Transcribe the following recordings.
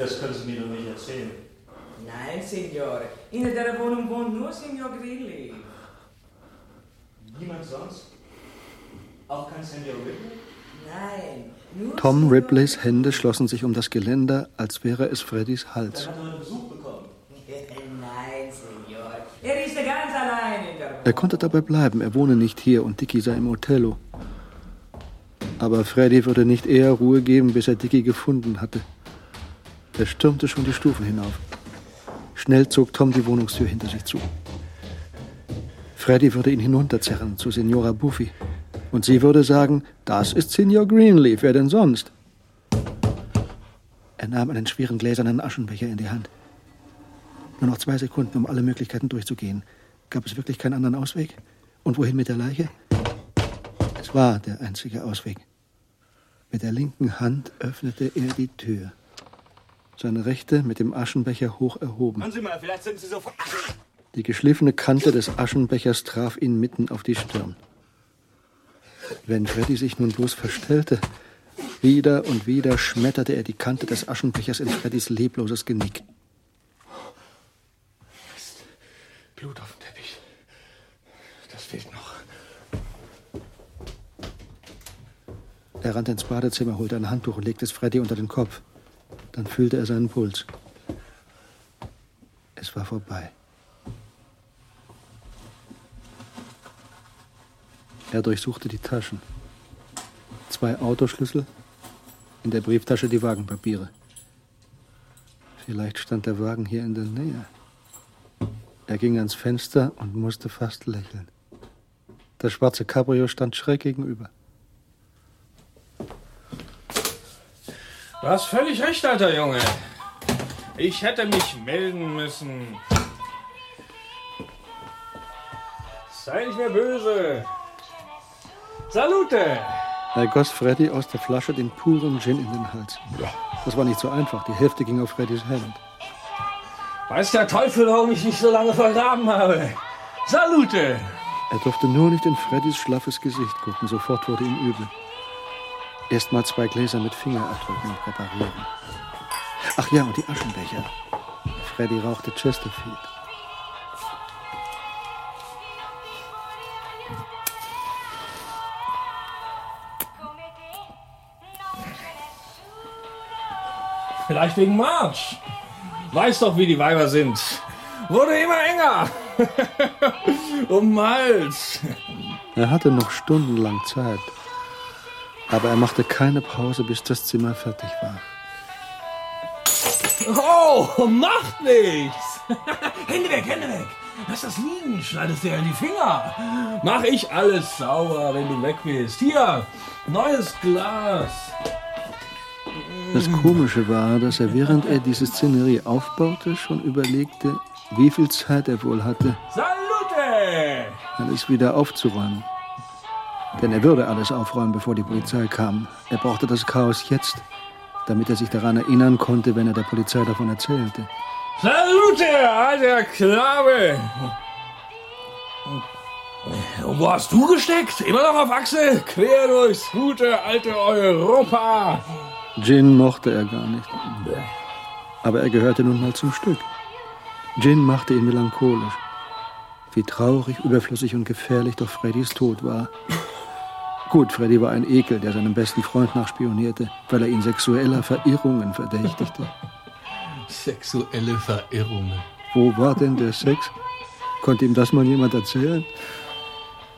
Das können Sie mir doch nicht erzählen. Nein, Signore. In der Wohnung wohnt nur Signor Grilli. Niemand sonst? Auch kein Signor Ripley? Nein, nur Tom Signor- Ripleys Hände schlossen sich um das Geländer, als wäre es Freddys Hals. Er hat einen Besuch bekommen. Nein, Signor. Er ist ganz allein in der Wohnung. Er konnte dabei bleiben, er wohne nicht hier und Dicky sei im Othello. Aber Freddy würde nicht eher Ruhe geben, bis er Dicky gefunden hatte. Er stürmte schon die Stufen hinauf. Schnell zog Tom die Wohnungstür hinter sich zu. Freddy würde ihn hinunterzerren zu Signora Buffy. Und sie würde sagen, das ist Signor Greenleaf, wer denn sonst? Er nahm einen schweren gläsernen Aschenbecher in die Hand. Nur noch zwei Sekunden, um alle Möglichkeiten durchzugehen. Gab es wirklich keinen anderen Ausweg? Und wohin mit der Leiche? Es war der einzige Ausweg. Mit der linken Hand öffnete er die Tür. Seine rechte mit dem Aschenbecher hoch erhoben. Hören Sie mal, vielleicht sind Sie so... Die geschliffene Kante des Aschenbechers traf ihn mitten auf die Stirn. Wenn Freddy sich nun bloß verstellte, wieder und wieder schmetterte er die Kante des Aschenbechers in Freddys lebloses Genick. Blut auf dem Teppich. Das fehlt noch. Er rannte ins Badezimmer, holte ein Handtuch und legte es Freddy unter den Kopf. Dann fühlte er seinen Puls. Es war vorbei. Er durchsuchte die Taschen. Zwei Autoschlüssel, in der Brieftasche die Wagenpapiere. Vielleicht stand der Wagen hier in der Nähe. Er ging ans Fenster und musste fast lächeln. Das schwarze Cabrio stand schräg gegenüber. Du hast völlig recht, alter Junge. Ich hätte mich melden müssen. Sei nicht mehr böse. Salute! Er goss Freddy aus der Flasche den puren Gin in den Hals. Das war nicht so einfach. Die Hälfte ging auf Freddys Hemd. Weiß der Teufel, warum ich mich so lange vergraben habe. Salute! Er durfte nur nicht in Freddys schlaffes Gesicht gucken. Sofort wurde ihm übel. Erst mal zwei Gläser mit Fingerabdrücken präparieren. Ach ja, und die Aschenbecher. Freddy rauchte Chesterfield. Vielleicht wegen March. Weiß doch, wie die Weiber sind. Wurde immer enger. um Hals. Er hatte noch stundenlang Zeit. Aber er machte keine Pause, bis das Zimmer fertig war. Oh, macht nichts. Hände weg, Hände weg. Lass das liegen, schneidest dir in die Finger. Mach ich alles sauber, wenn du weg bist. Hier, neues Glas. Das Komische war, dass er, während er diese Szenerie aufbaute, schon überlegte, wie viel Zeit er wohl hatte, Salute! alles wieder aufzuräumen. Denn er würde alles aufräumen, bevor die Polizei kam. Er brauchte das Chaos jetzt, damit er sich daran erinnern konnte, wenn er der Polizei davon erzählte. Salute, alter Knabe! Und wo hast du gesteckt? Immer noch auf Achse? Quer durchs gute alte Europa. Gin mochte er gar nicht. Aber er gehörte nun mal zum Stück. Gin machte ihn melancholisch. Wie traurig, überflüssig und gefährlich doch Freddys Tod war. Gut, Freddy war ein Ekel, der seinem besten Freund nachspionierte, weil er ihn sexueller Verirrungen verdächtigte. Sexuelle Verirrungen. Wo war denn der Sex? Konnte ihm das mal jemand erzählen?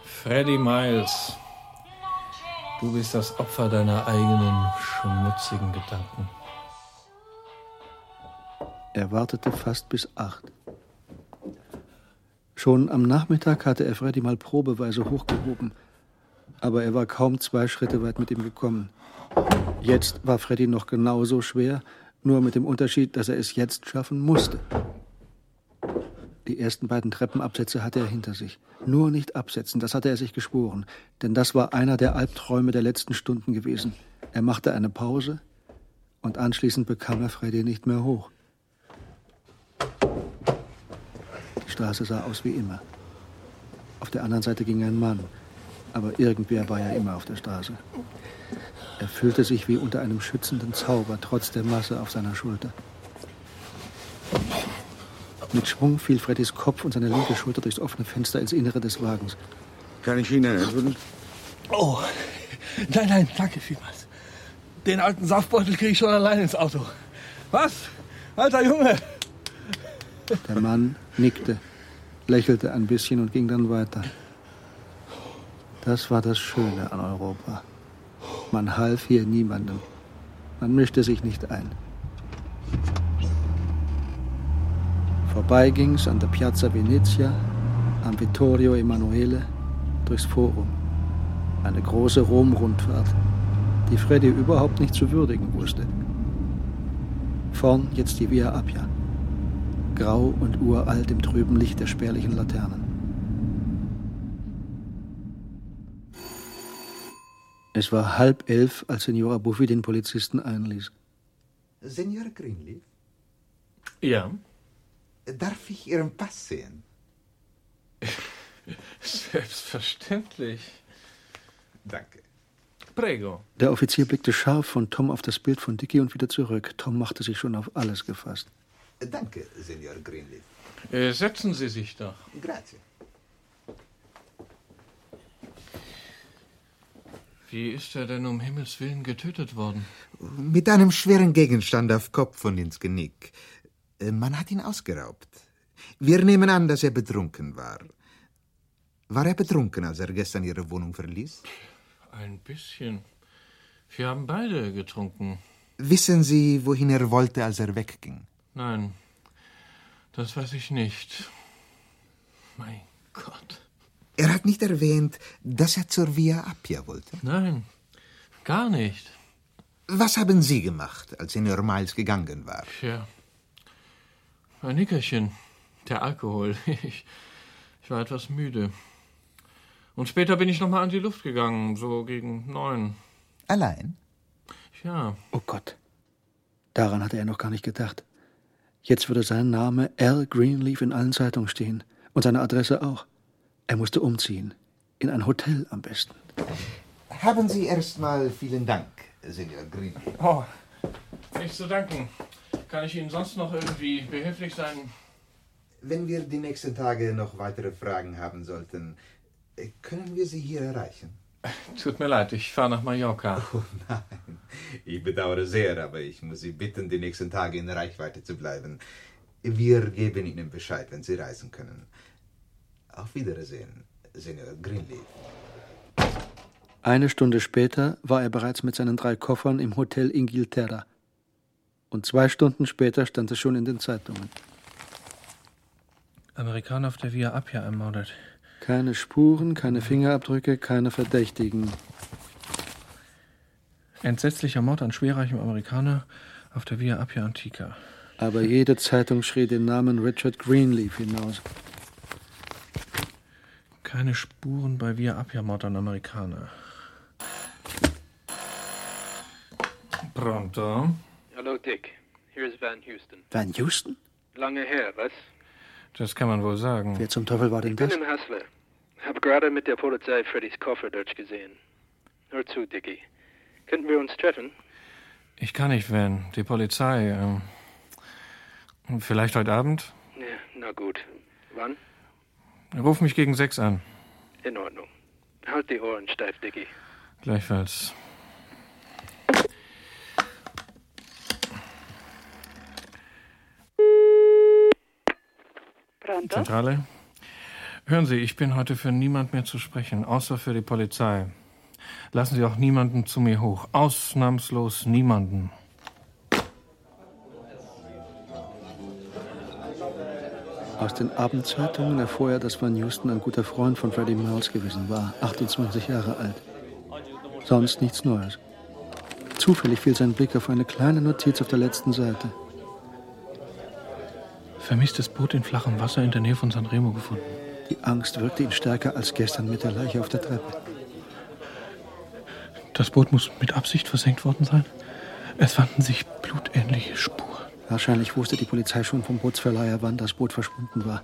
Freddy Miles, du bist das Opfer deiner eigenen schmutzigen Gedanken. Er wartete fast bis acht. Schon am Nachmittag hatte er Freddy mal probeweise hochgehoben, aber er war kaum zwei Schritte weit mit ihm gekommen. Jetzt war Freddy noch genauso schwer, nur mit dem Unterschied, dass er es jetzt schaffen musste. Die ersten beiden Treppenabsätze hatte er hinter sich. Nur nicht absetzen, das hatte er sich geschworen, denn das war einer der Albträume der letzten Stunden gewesen. Er machte eine Pause und anschließend bekam er Freddy nicht mehr hoch. Die Straße sah aus wie immer. Auf der anderen Seite ging ein Mann, aber irgendwer war ja immer auf der Straße. Er fühlte sich wie unter einem schützenden Zauber, trotz der Masse auf seiner Schulter. Mit Schwung fiel Freddys Kopf und seine linke Schulter durchs offene Fenster ins Innere des Wagens. Kann ich Ihnen helfen? Oh, nein, nein, danke vielmals. Den alten Saftbeutel kriege ich schon allein ins Auto. Was? Alter Junge! Der Mann nickte, lächelte ein bisschen und ging dann weiter. Das war das Schöne an Europa. Man half hier niemandem. Man mischte sich nicht ein. Vorbei ging's an der Piazza Venezia, am Vittorio Emanuele, durchs Forum. Eine große Rom-Rundfahrt, die Freddy überhaupt nicht zu würdigen wusste. Vorn jetzt die Via Appia. Grau und uralt im trüben Licht der spärlichen Laternen. Es war halb elf, als Signora Buffy den Polizisten einließ. Senor Greenleaf, Ja? darf ich Ihren Pass sehen? Selbstverständlich. Danke. Prego. Der Offizier blickte scharf von Tom auf das Bild von Dicky und wieder zurück. Tom machte sich schon auf alles gefasst. Danke, Senor Greenleaf. Äh, setzen Sie sich doch. Grazie. Wie ist er denn um Himmels Willen getötet worden? Mit einem schweren Gegenstand auf Kopf und ins Genick. Äh, Man hat ihn ausgeraubt. Wir nehmen an, dass er betrunken war. War er betrunken, als er gestern Ihre Wohnung verließ? Ein bisschen. Wir haben beide getrunken. Wissen Sie, wohin er wollte, als er wegging? Nein, das weiß ich nicht. Mein Gott. Er hat nicht erwähnt, dass er zur Via Appia wollte. Nein, gar nicht. Was haben Sie gemacht, als Senor Miles gegangen war? Tja. Ein Nickerchen. Der Alkohol. Ich, ich war etwas müde. Und später bin ich nochmal an die Luft gegangen, so gegen neun. Allein? Ja, Oh Gott. Daran hatte er noch gar nicht gedacht. Jetzt würde sein Name Al Greenleaf in allen Zeitungen stehen. Und seine Adresse auch. Er musste umziehen. In ein Hotel am besten. Haben Sie erstmal vielen Dank, Senor Greenleaf. Oh, nicht zu danken. Kann ich Ihnen sonst noch irgendwie behilflich sein? Wenn wir die nächsten Tage noch weitere Fragen haben sollten, äh, können wir Sie hier erreichen? Tut mir leid, ich fahre nach Mallorca. Oh nein, ich bedauere sehr, aber ich muss Sie bitten, die nächsten Tage in Reichweite zu bleiben. Wir geben Ihnen Bescheid, wenn Sie reisen können. Auf Wiedersehen, Senor Greenleaf. Eine Stunde später war er bereits mit seinen drei Koffern im Hotel Ingilterra. Und zwei Stunden später stand es schon in den Zeitungen. Amerikaner auf der Via Appia ermordet. Keine Spuren, keine Fingerabdrücke, keine Verdächtigen. Entsetzlicher Mord an schwerreichem Amerikaner auf der Via Appia Antica. Aber jede Zeitung schrie den Namen Richard Greenleaf hinaus. Keine Spuren bei Via Appia Mord an Amerikaner. Pronto? Hallo Dick, hier ist Van Houston. Van Houston? Lange her, was? Das kann man wohl sagen. Wer zum Teufel war denn Ich bin das? im Hustler. Hab gerade mit der Polizei Freddys Koffer durchgesehen. Hör zu, Dickie. Könnten wir uns treffen? Ich kann nicht, Van. Die Polizei. Ähm, vielleicht heute Abend? Ja, na gut. Wann? Ruf mich gegen sechs an. In Ordnung. Halt die Ohren steif, Dickie. Gleichfalls. Pronto? Zentrale? Hören Sie, ich bin heute für niemand mehr zu sprechen, außer für die Polizei. Lassen Sie auch niemanden zu mir hoch. Ausnahmslos niemanden. Aus den Abendzeitungen erfuhr er, dass Van Houston ein guter Freund von Freddie Miles gewesen war, 28 Jahre alt. Sonst nichts Neues. Zufällig fiel sein Blick auf eine kleine Notiz auf der letzten Seite. Vermisstes Boot in flachem Wasser in der Nähe von San Remo gefunden. Die Angst wirkte ihn stärker als gestern mit der Leiche auf der Treppe. Das Boot muss mit Absicht versenkt worden sein. Es fanden sich blutähnliche Spuren. Wahrscheinlich wusste die Polizei schon vom Bootsverleiher, wann das Boot verschwunden war.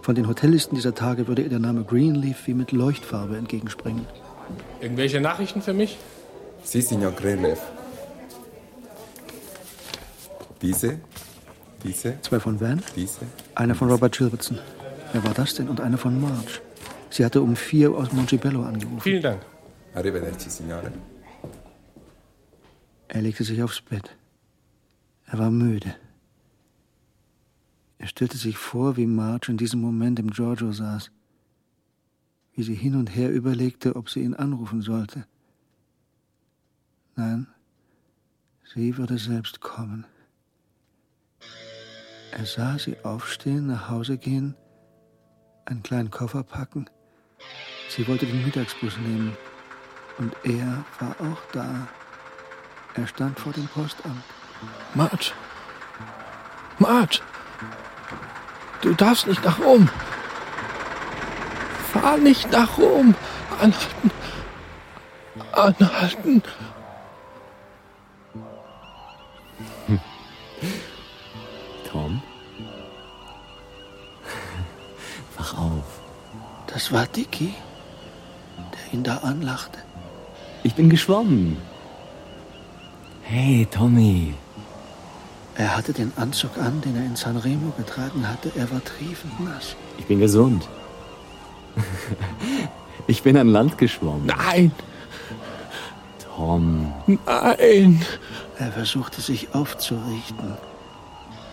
Von den Hotellisten dieser Tage würde ihr der Name Greenleaf wie mit Leuchtfarbe entgegenspringen. Irgendwelche Nachrichten für mich? Sie, Signor Grelev. Diese, diese, Zwei von Van? diese. Eine von Robert Gilbertson. Wer war das denn? Und eine von Marge. Sie hatte um vier aus Montebello angerufen. Vielen Dank. Arrivederci, Signore. Er legte sich aufs Bett. Er war müde. Er stellte sich vor, wie Marge in diesem Moment im Giorgio saß, wie sie hin und her überlegte, ob sie ihn anrufen sollte. Nein, sie würde selbst kommen. Er sah sie aufstehen, nach Hause gehen, einen kleinen Koffer packen. Sie wollte den Mittagsbus nehmen. Und er war auch da. Er stand vor dem Postamt. Marge. Marge. Du darfst nicht nach Rom. Fahr nicht nach Rom. Anhalten. Anhalten. Tom? Wach auf. Das war Dicky, der ihn da anlachte. Ich bin geschwommen. Hey, Tommy. Er hatte den Anzug an, den er in Sanremo getragen hatte. Er war triefend nass. Ich bin gesund. Ich bin an Land geschwommen. Nein, Tom. nein. Er versuchte sich aufzurichten.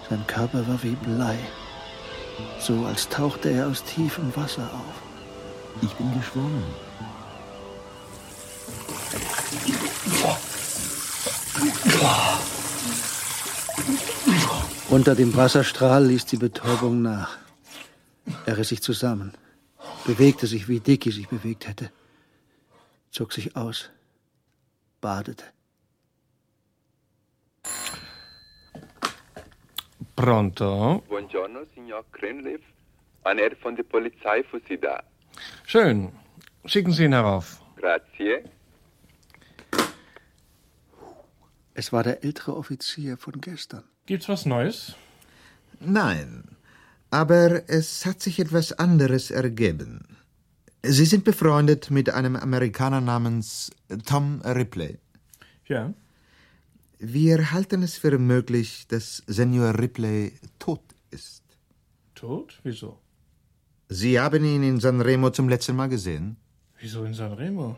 Sein Körper war wie Blei. So als tauchte er aus tiefem Wasser auf. Ich bin geschwommen. Unter dem Wasserstrahl ließ die Betäubung nach. Er riss sich zusammen, bewegte sich, wie Dicky sich bewegt hätte, zog sich aus, badete. Pronto. Buongiorno, signor Cranleaf. Einer von der Polizei für Sie da. Schön. Schicken Sie ihn herauf. Grazie. Es war der ältere Offizier von gestern. Gibt's was Neues? Nein, aber es hat sich etwas anderes ergeben. Sie sind befreundet mit einem Amerikaner namens Tom Ripley. Ja. Wir halten es für möglich, dass Senior Ripley tot ist. Tot? Wieso? Sie haben ihn in Sanremo zum letzten Mal gesehen? Wieso in Sanremo?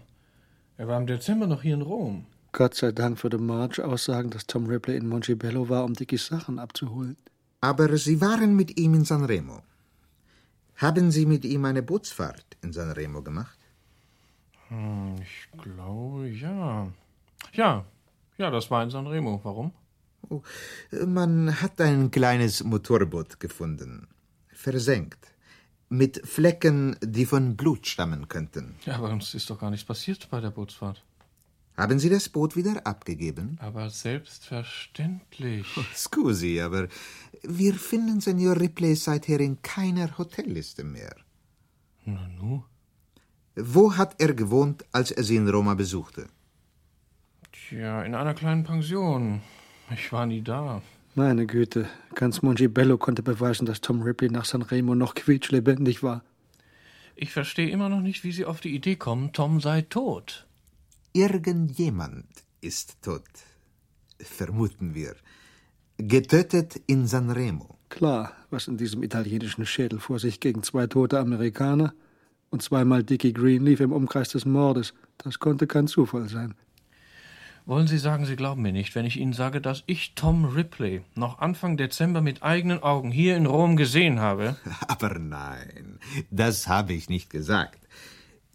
Er war im Dezember noch hier in Rom. Gott sei Dank würde Marge aussagen, dass Tom Ripley in Montebello war, um Dickys Sachen abzuholen. Aber Sie waren mit ihm in Sanremo. Haben Sie mit ihm eine Bootsfahrt in Sanremo gemacht? Hm, ich glaube, ja. Ja, ja, das war in Sanremo. Warum? Oh, man hat ein kleines Motorboot gefunden. Versenkt. Mit Flecken, die von Blut stammen könnten. Ja, aber uns ist doch gar nichts passiert bei der Bootsfahrt. Haben Sie das Boot wieder abgegeben? Aber selbstverständlich. Scusi, aber wir finden Senior Ripley seither in keiner Hotelliste mehr. Na nu? Wo hat er gewohnt, als er Sie in Roma besuchte? Tja, in einer kleinen Pension. Ich war nie da. Meine Güte, ganz Montebello konnte beweisen, dass Tom Ripley nach Sanremo noch quietschlebendig war. Ich verstehe immer noch nicht, wie Sie auf die Idee kommen, Tom sei tot. Irgendjemand ist tot. Vermuten wir. Getötet in Sanremo. Klar, was in diesem italienischen Schädel vor sich gegen zwei tote Amerikaner und zweimal Dickie Greenleaf im Umkreis des Mordes. Das konnte kein Zufall sein. Wollen Sie sagen, Sie glauben mir nicht, wenn ich Ihnen sage, dass ich Tom Ripley noch Anfang Dezember mit eigenen Augen hier in Rom gesehen habe? Aber nein, das habe ich nicht gesagt.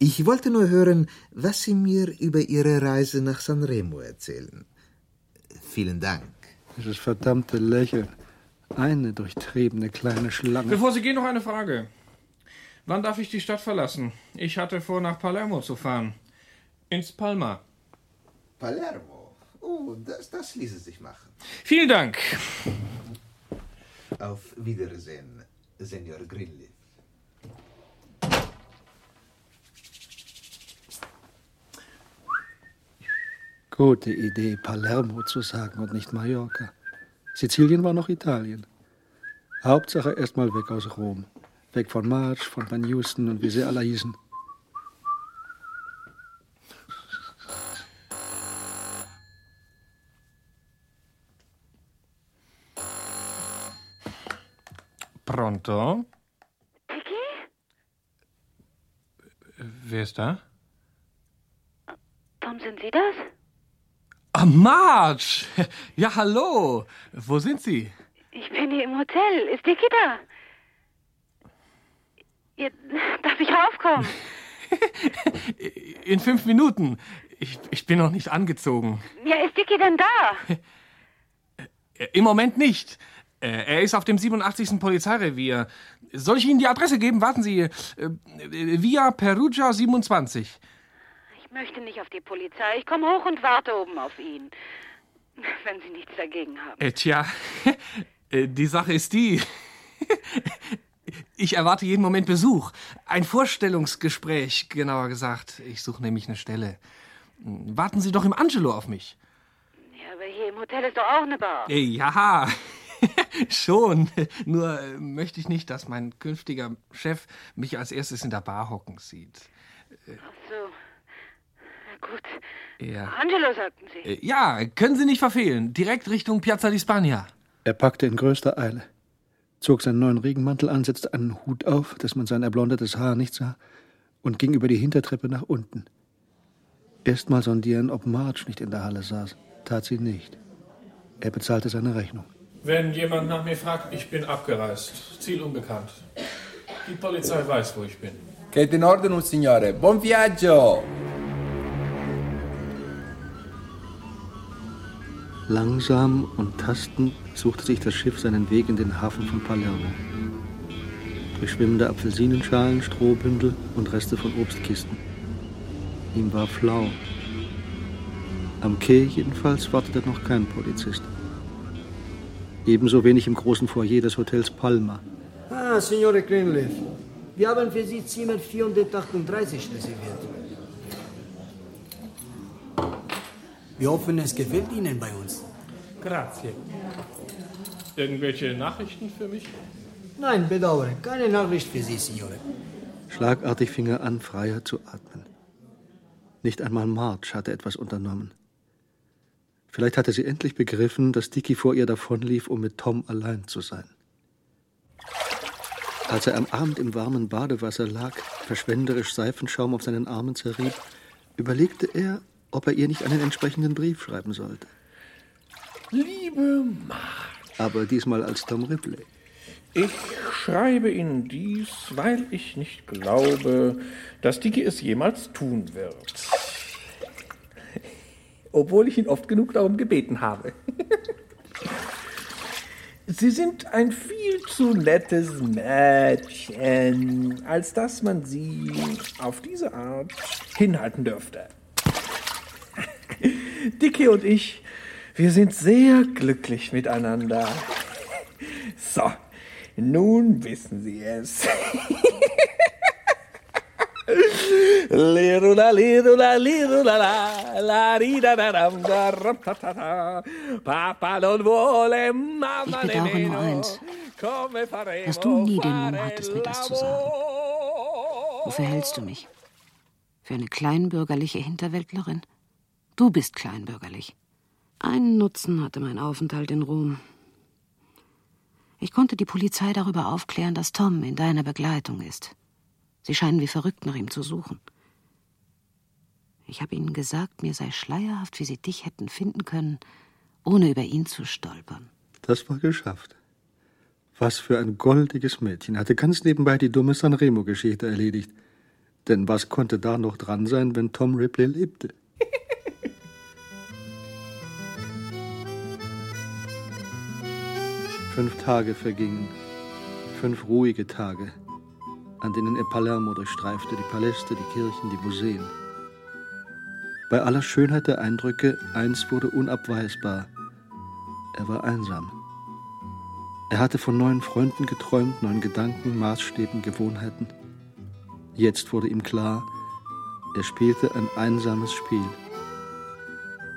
Ich wollte nur hören, was Sie mir über Ihre Reise nach Sanremo erzählen. Vielen Dank. Dieses verdammte Lächeln. Eine durchtriebene kleine Schlange. Bevor Sie gehen, noch eine Frage. Wann darf ich die Stadt verlassen? Ich hatte vor, nach Palermo zu fahren. Ins Palma. Palermo. Oh, das, das ließe sich machen. Vielen Dank. Auf Wiedersehen, Senior Grilli. Gute Idee, Palermo zu sagen und nicht Mallorca. Sizilien war noch Italien. Hauptsache erstmal weg aus Rom. Weg von March, von Van Houston und wie sie alle hießen. Pronto? Dicky? Wer ist da? Tom, sind Sie das? Marge! Ja, hallo! Wo sind Sie? Ich bin hier im Hotel. Ist Dicky da? Ja, darf ich raufkommen? In fünf Minuten. Ich, ich bin noch nicht angezogen. Ja, ist Dicky denn da? Äh, Im Moment nicht. Äh, Er ist auf dem 87. Polizeirevier. Soll ich Ihnen die Adresse geben? Warten Sie. Äh, Via Perugia 27. Ich möchte nicht auf die Polizei. Ich komme hoch und warte oben auf ihn. Wenn Sie nichts dagegen haben. Äh, tja, äh, die Sache ist die. Ich erwarte jeden Moment Besuch. Ein Vorstellungsgespräch, genauer gesagt. Ich suche nämlich eine Stelle. Warten Sie doch im Angelo auf mich. Ja, aber hier im Hotel ist doch auch eine Bar. Äh, Ja, schon. Nur äh, möchte ich nicht, dass mein künftiger Chef mich als erstes in der Bar hocken sieht. Ach so. Gut. Ja. Angelo, sagten Sie. Äh, Ja, können Sie nicht verfehlen. Direkt Richtung Piazza di Spagna. Er packte in größter Eile, zog seinen neuen Regenmantel an, setzte einen Hut auf, dass man sein erblondetes Haar nicht sah, und ging über die Hintertreppe nach unten. Erst mal sondieren, ob Marge nicht in der Halle saß. Tat sie nicht. Er bezahlte seine Rechnung. Wenn jemand nach mir fragt, ich bin abgereist. Ziel unbekannt. Die Polizei weiß, wo ich bin. Geht in Ordnung, Signore. Buon viaggio! Langsam und tastend suchte sich das Schiff seinen Weg in den Hafen von Palermo. Durch schwimmende Apfelsinenschalen, Strohbündel und Reste von Obstkisten. Ihm war flau. Am Quai jedenfalls wartete noch kein Polizist. Ebenso wenig im großen Foyer des Hotels Palma. Ah, Signore Greenleaf. Wir haben für Sie Zimmer 438 reserviert. Wir hoffen, es gefällt Ihnen bei uns. Grazie. Irgendwelche Nachrichten für mich? Nein, bedauere. Keine Nachricht für Sie, Signore. Schlagartig fing er an, freier zu atmen. Nicht einmal Marge hatte etwas unternommen. Vielleicht hatte sie endlich begriffen, dass Dicky vor ihr davonlief, um mit Tom allein zu sein. Als er am Abend im warmen Badewasser lag, verschwenderisch Seifenschaum auf seinen Armen zerrieb, überlegte er, ob er ihr nicht einen entsprechenden Brief schreiben sollte. Liebe Marge, Aber diesmal als Tom Ripley. ich schreibe Ihnen dies, weil ich nicht glaube, dass Dicky es jemals tun wird. Obwohl ich ihn oft genug darum gebeten habe. Sie sind ein viel zu nettes Mädchen, als dass man Sie auf diese Art hinhalten dürfte. Dicky und ich, wir sind sehr glücklich miteinander. So, nun wissen Sie es. Lirula, lirula, lirula, la, la, ri, da, da, dam, da, ram, ta, ta, ta. Papa non vuole, mamma Ich bedauere nur eins, dass du nie den Mumm hattest, mir das zu sagen. Wofür hältst du mich? Für eine kleinbürgerliche Hinterwäldlerin? Du bist kleinbürgerlich. Einen Nutzen hatte mein Aufenthalt in Rom. Ich konnte die Polizei darüber aufklären, dass Tom in deiner Begleitung ist. Sie scheinen wie verrückt nach ihm zu suchen. Ich habe ihnen gesagt, mir sei schleierhaft, wie sie dich hätten finden können, ohne über ihn zu stolpern. Das war geschafft. Was für ein goldiges Mädchen. Hatte ganz nebenbei die dumme Sanremo-Geschichte erledigt. Denn was konnte da noch dran sein, wenn Tom Ripley lebte? Fünf Tage vergingen. Fünf ruhige Tage, an denen er Palermo durchstreifte, die Paläste, die Kirchen, die Museen. Bei aller Schönheit der Eindrücke, eins wurde unabweisbar. Er war einsam. Er hatte von neuen Freunden geträumt, neuen Gedanken, Maßstäben, Gewohnheiten. Jetzt wurde ihm klar, er spielte ein einsames Spiel.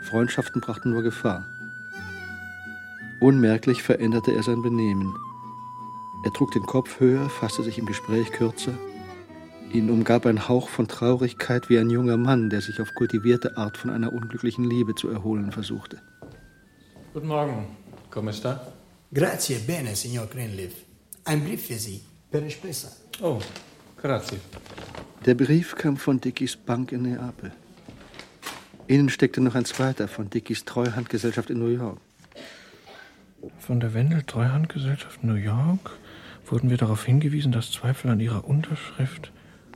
Freundschaften brachten nur Gefahr. Unmerklich veränderte er sein Benehmen. Er trug den Kopf höher, fasste sich im Gespräch kürzer. Ihn umgab ein Hauch von Traurigkeit wie ein junger Mann, der sich auf kultivierte Art von einer unglücklichen Liebe zu erholen versuchte. Guten Morgen. Sta? Grazie bene, Signor Greenleaf. Ein Brief für Sie. Per Espresso. Oh, grazie. Der Brief kam von Dickies Bank in Neapel. Innen steckte noch ein zweiter von Dickies Treuhandgesellschaft in New York. Von der Wendel Treuhandgesellschaft New York wurden wir darauf hingewiesen, dass Zweifel an ihrer Unterschrift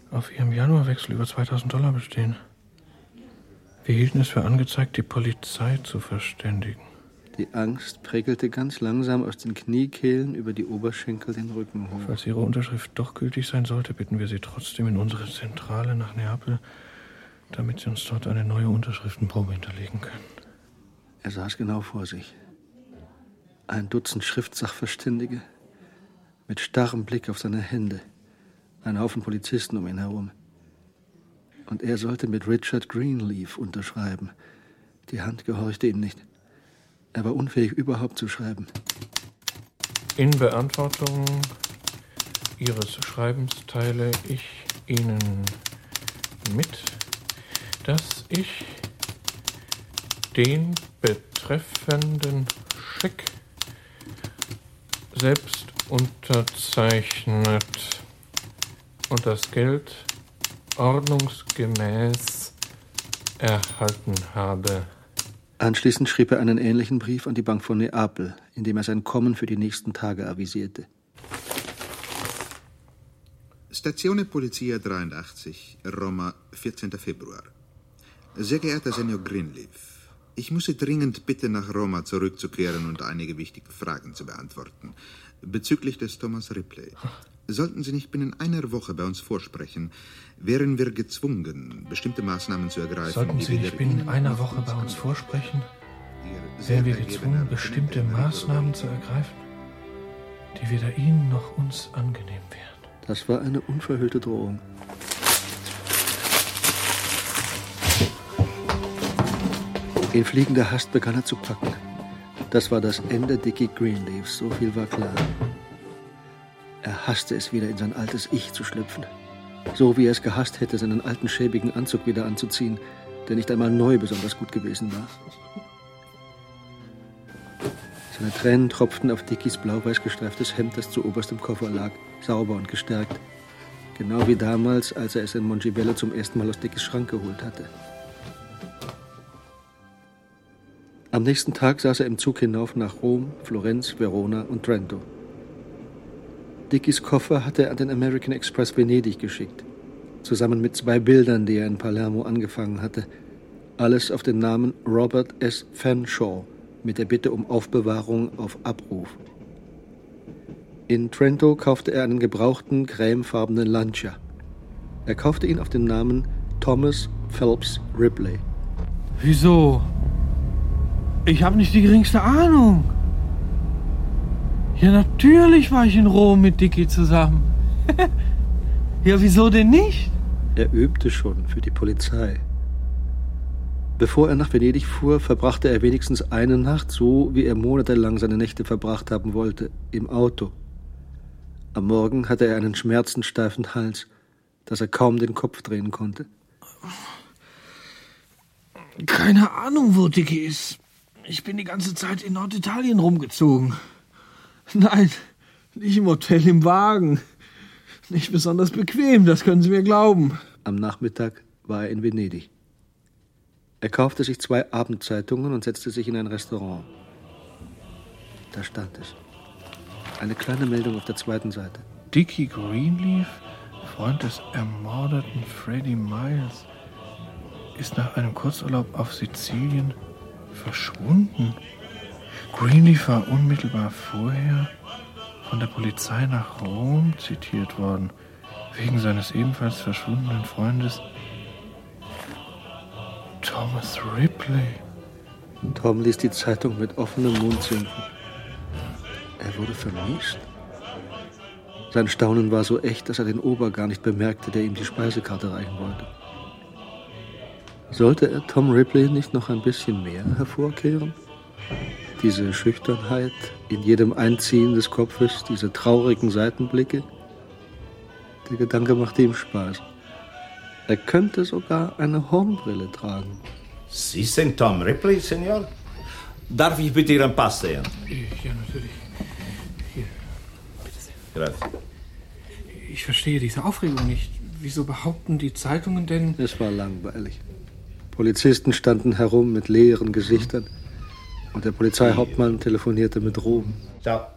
auf ihrem Januarwechsel über 2000 Dollar bestehen. Wir hielten es für angezeigt, die Polizei zu verständigen. Die Angst prägelte ganz langsam aus den Kniekehlen über die Oberschenkel den Rücken hoch. Falls Ihre Unterschrift doch gültig sein sollte, bitten wir Sie trotzdem in unsere Zentrale nach Neapel, damit Sie uns dort eine neue Unterschriftenprobe hinterlegen können. Er saß genau vor sich. Ein Dutzend Schriftsachverständige mit starrem Blick auf seine Hände. Ein Haufen Polizisten um ihn herum. Und er sollte mit Richard Greenleaf unterschreiben. Die Hand gehorchte ihm nicht. Er war unfähig, überhaupt zu schreiben. In Beantwortung Ihres Schreibens teile ich Ihnen mit, dass ich den betreffenden Scheck selbst unterzeichnet und das Geld ordnungsgemäß erhalten habe. Anschließend schrieb er einen ähnlichen Brief an die Bank von Neapel, in dem er sein Kommen für die nächsten Tage avisierte. Stazione Polizia 83, Roma, 14. Februar. Sehr geehrter Senior Greenleaf, ich muss Sie dringend bitten, nach Roma zurückzukehren und einige wichtige Fragen zu beantworten. Bezüglich des Thomas Ripley. Sollten Sie nicht binnen einer Woche bei uns vorsprechen, wären wir gezwungen, bestimmte Maßnahmen zu ergreifen. Sollten die Sie nicht weder binnen Ihnen einer noch Woche uns bei uns vorsprechen, wären wir gezwungen, bestimmte Maßnahmen zu ergreifen, die weder Ihnen noch uns angenehm wären. Das war eine unverhüllte Drohung. In fliegender Hast begann er zu packen. Das war das Ende Dickie Greenleafs, so viel war klar. Er hasste es wieder, in sein altes Ich zu schlüpfen. So wie er es gehasst hätte, seinen alten schäbigen Anzug wieder anzuziehen, der nicht einmal neu besonders gut gewesen war. Seine Tränen tropften auf Dickies blau-weiß gestreiftes Hemd, das zu oberst im Koffer lag, sauber und gestärkt. Genau wie damals, als er es in Mongibello zum ersten Mal aus Dickies Schrank geholt hatte. Am nächsten Tag saß er im Zug hinauf nach Rom, Florenz, Verona und Trento. Dickies Koffer hatte er an den American Express Venedig geschickt, zusammen mit zwei Bildern, die er in Palermo angefangen hatte. Alles auf den Namen Robert S. Fanshawe mit der Bitte um Aufbewahrung auf Abruf. In Trento kaufte er einen gebrauchten, cremefarbenen Lancia. Er kaufte ihn auf den Namen Thomas Phelps Ripley. Wieso? Ich habe nicht die geringste Ahnung. Ja, natürlich war ich in Rom mit Dicky zusammen. ja, wieso denn nicht? Er übte schon für die Polizei. Bevor er nach Venedig fuhr, verbrachte er wenigstens eine Nacht so, wie er monatelang seine Nächte verbracht haben wollte, im Auto. Am Morgen hatte er einen schmerzensteifen Hals, dass er kaum den Kopf drehen konnte. Keine Ahnung, wo Dicky ist. Ich bin die ganze Zeit in Norditalien rumgezogen. Nein, nicht im Hotel, im Wagen. Nicht besonders bequem, das können Sie mir glauben. Am Nachmittag war er in Venedig. Er kaufte sich zwei Abendzeitungen und setzte sich in ein Restaurant. Da stand es. Eine kleine Meldung auf der zweiten Seite. Dickie Greenleaf, Freund des ermordeten Freddie Miles, ist nach einem Kurzurlaub auf Sizilien verschwunden. Greenleaf war unmittelbar vorher von der Polizei nach Rom zitiert worden, wegen seines ebenfalls verschwundenen Freundes Thomas Ripley. Tom ließ die Zeitung mit offenem Mund sinken. Er wurde vermisst. Sein Staunen war so echt, dass er den Ober gar nicht bemerkte, der ihm die Speisekarte reichen wollte. Sollte er Tom Ripley nicht noch ein bisschen mehr hervorkehren? Diese Schüchternheit in jedem Einziehen des Kopfes, diese traurigen Seitenblicke? Der Gedanke machte ihm Spaß. Er könnte sogar eine Hornbrille tragen. Sie sind Tom Ripley, Senor? Darf ich bitte Ihren Pass sehen? Ja, natürlich. Hier, bitte Grazie. Ich verstehe diese Aufregung nicht. Wieso behaupten die Zeitungen denn... Es war langweilig. Polizisten standen herum mit leeren Gesichtern und der Polizeihauptmann telefonierte mit Rom. Ciao.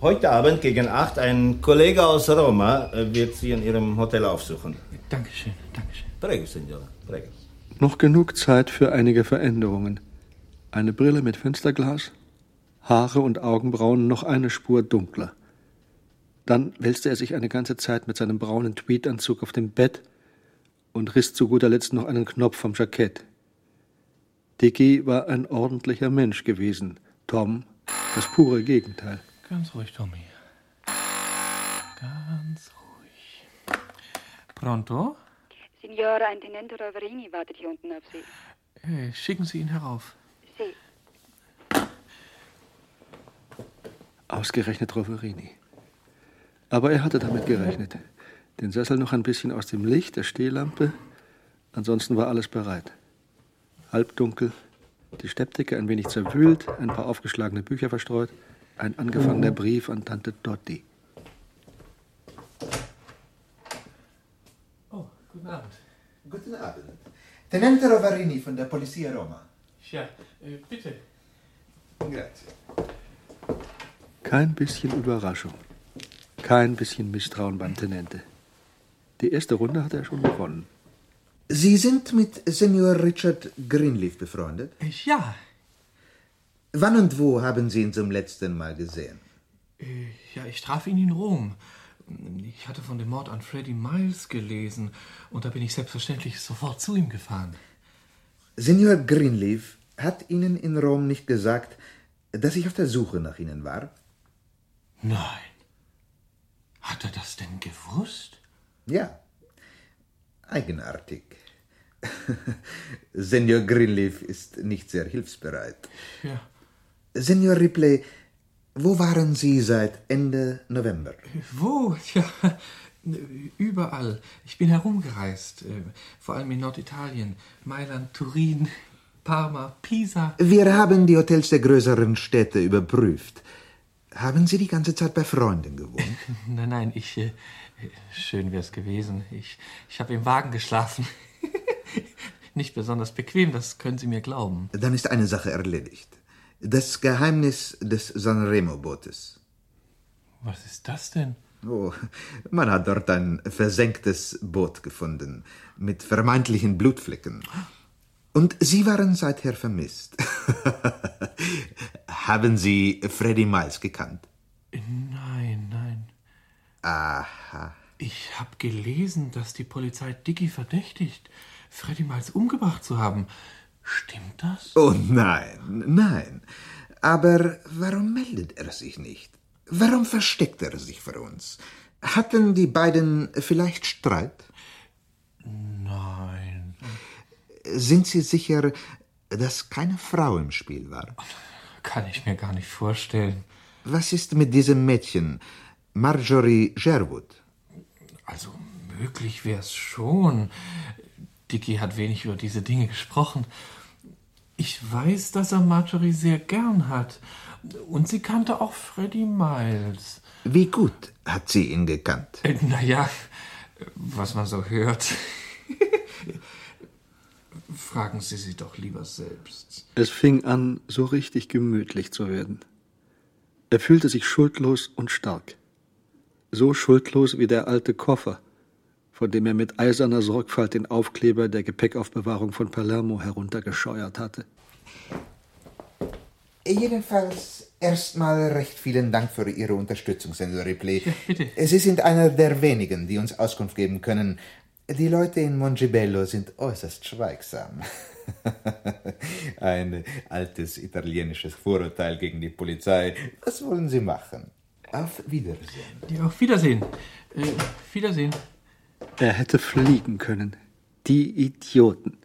Heute Abend gegen 8 ein Kollege aus Roma äh, wird Sie in Ihrem Hotel aufsuchen. Dankeschön, Dankeschön. Prego, Signore, prego. Noch genug Zeit für einige Veränderungen. Eine Brille mit Fensterglas, Haare und Augenbrauen noch eine Spur dunkler. Dann wälzte er sich eine ganze Zeit mit seinem braunen Tweedanzug auf dem Bett und riss zu guter Letzt noch einen Knopf vom Jackett. Dicky war ein ordentlicher Mensch gewesen, Tom das pure Gegenteil. Ganz ruhig, Tommy. Ganz ruhig. Pronto? Signora, ein Tenente Roverini wartet hier unten auf Sie. Äh, schicken Sie ihn herauf. Sie. Ausgerechnet Roverini. Aber er hatte damit gerechnet. Den Sessel noch ein bisschen aus dem Licht der Stehlampe. Ansonsten war alles bereit. Halbdunkel, die Steppdecke ein wenig zerwühlt, ein paar aufgeschlagene Bücher verstreut, ein angefangener Brief an Tante Dotti. Oh, guten Abend. Guten Abend. Tenente Rovarini von der Polizia Roma. Ja, äh, bitte. Grazie. Kein bisschen Überraschung. Kein bisschen Misstrauen beim Tenente. Die erste Runde hat er schon gewonnen. Sie sind mit Senior Richard Greenleaf befreundet? Ja. Wann und wo haben Sie ihn zum letzten Mal gesehen? Äh, Ja, ich traf ihn in Rom. Ich hatte von dem Mord an Freddie Miles gelesen und da bin ich selbstverständlich sofort zu ihm gefahren. Senior Greenleaf hat Ihnen in Rom nicht gesagt, dass ich auf der Suche nach Ihnen war? Nein. Hat er das denn gewusst? Ja. Eigenartig. Senior Greenleaf ist nicht sehr hilfsbereit. Ja. Senior Ripley, wo waren Sie seit Ende November? Wo? Ja, überall. Ich bin herumgereist, äh, vor allem in Norditalien, Mailand, Turin, Parma, Pisa. Wir haben die Hotels der größeren Städte überprüft. Haben Sie die ganze Zeit bei Freunden gewohnt? Nein, nein, ich. Äh, schön wär's gewesen. Ich, ich habe im Wagen geschlafen. Nicht besonders bequem, das können Sie mir glauben. Dann ist eine Sache erledigt. Das Geheimnis des Sanremo-Bootes. Was ist das denn? Oh, man hat dort ein versenktes Boot gefunden, mit vermeintlichen Blutflecken. Und Sie waren seither vermisst. Haben Sie Freddie Miles gekannt? Nein, nein. Aha. Ich habe gelesen, dass die Polizei Dicky verdächtigt, Freddy Miles umgebracht zu haben. Stimmt das? Oh nein, nein. Aber warum meldet er sich nicht? Warum versteckt er sich vor uns? Hatten die beiden vielleicht Streit? Nein. Sind Sie sicher, dass keine Frau im Spiel war? Kann ich mir gar nicht vorstellen. Was ist mit diesem Mädchen, Marjorie Sherwood? Also möglich wär's schon. Dicky hat wenig über diese Dinge gesprochen. Ich weiß, dass er Marjorie sehr gern hat. Und sie kannte auch Freddie Miles. Wie gut hat sie ihn gekannt? Äh, naja, was man so hört. Fragen Sie sie doch lieber selbst. Es fing an, so richtig gemütlich zu werden. Er fühlte sich schuldlos und stark. So schuldlos wie der alte Koffer, von dem er mit eiserner Sorgfalt den Aufkleber der Gepäckaufbewahrung von Palermo heruntergescheuert hatte. Jedenfalls erstmal recht vielen Dank für Ihre Unterstützung, Senior Ripley. Ja, bitte. Sie sind einer der wenigen, die uns Auskunft geben können. Die Leute in Mongibello sind äußerst schweigsam. Ein altes italienisches Vorurteil gegen die Polizei. Was wollen Sie machen? Auf Wiedersehen. Ja, auf Wiedersehen. Äh, Wiedersehen. Er hätte fliegen können. Die Idioten.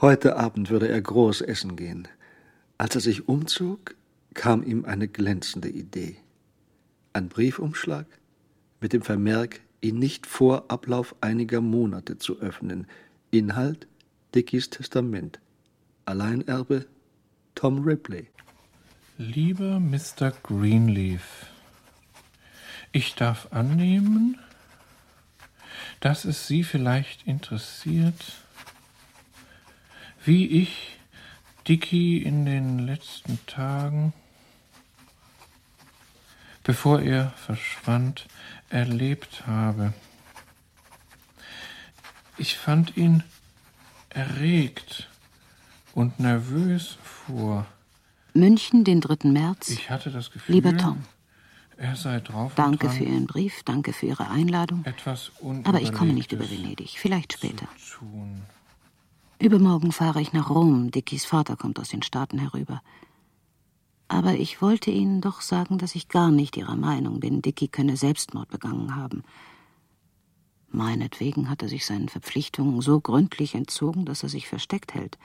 Heute Abend würde er groß essen gehen. Als er sich umzog, kam ihm eine glänzende Idee. Ein Briefumschlag mit dem Vermerk, ihn nicht vor Ablauf einiger Monate zu öffnen. Inhalt Dickies Testament. Alleinerbe Tom Ripley. Lieber Mr. Greenleaf, Ich darf annehmen, dass es Sie vielleicht interessiert, wie ich Dicky in den letzten Tagen, bevor er verschwand, erlebt habe. Ich fand ihn erregt und nervös vor. München, den 3. März. Ich hatte das Gefühl, Lieber Tom, er sei drauf. und danke dran, für Ihren Brief, danke für Ihre Einladung. etwas Aber ich komme nicht über Venedig, vielleicht später. Übermorgen fahre ich nach Rom. Dickys Vater kommt aus den Staaten herüber. Aber ich wollte Ihnen doch sagen, dass ich gar nicht Ihrer Meinung bin, Dicky könne Selbstmord begangen haben. Meinetwegen hat er sich seinen Verpflichtungen so gründlich entzogen, dass er sich versteckt hält.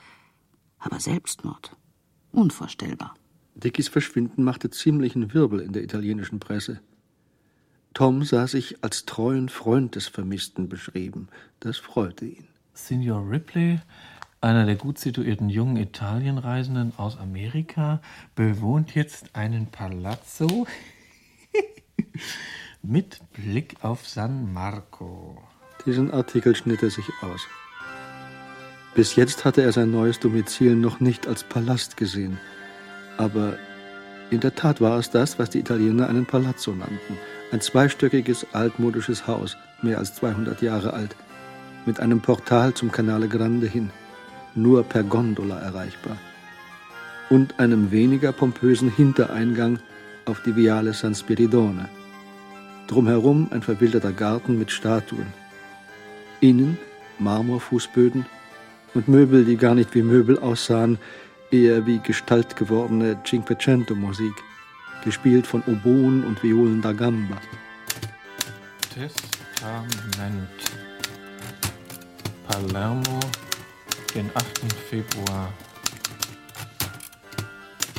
Aber Selbstmord? Unvorstellbar. Dickys Verschwinden machte ziemlichen Wirbel in der italienischen Presse. Tom sah sich als treuen Freund des Vermissten beschrieben. Das freute ihn. Signor Ripley, einer der gut situierten jungen Italienreisenden aus Amerika, bewohnt jetzt einen Palazzo mit Blick auf San Marco. Diesen Artikel schnitt er sich aus. Bis jetzt hatte er sein neues Domizil noch nicht als Palast gesehen. Aber in der Tat war es das, was die Italiener einen Palazzo nannten. Ein zweistöckiges, altmodisches Haus, mehr als 200 Jahre alt, mit einem Portal zum Canale Grande hin, nur per Gondola erreichbar. Und einem weniger pompösen Hintereingang auf die Viale San Spiridone. Drumherum ein verwilderter Garten mit Statuen. Innen Marmorfußböden und Möbel, die gar nicht wie Möbel aussahen, eher wie Gestalt gewordene Cinquecento-Musik, gespielt von Oboen und Violen da Gamba. Testament. Palermo, den 8. Februar.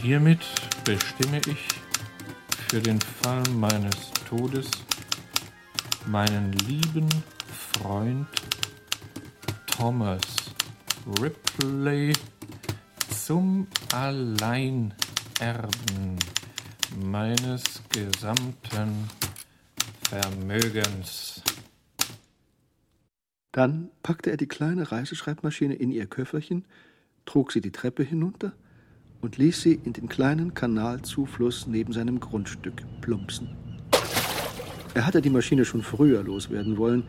Hiermit bestimme ich für den Fall meines Todes meinen lieben Freund Thomas Ripley zum Alleinerben meines gesamten Vermögens. Dann packte er die kleine Reiseschreibmaschine in ihr Köfferchen, trug sie die Treppe hinunter und ließ sie in den kleinen Kanalzufluss neben seinem Grundstück plumpsen. Er hatte die Maschine schon früher loswerden wollen,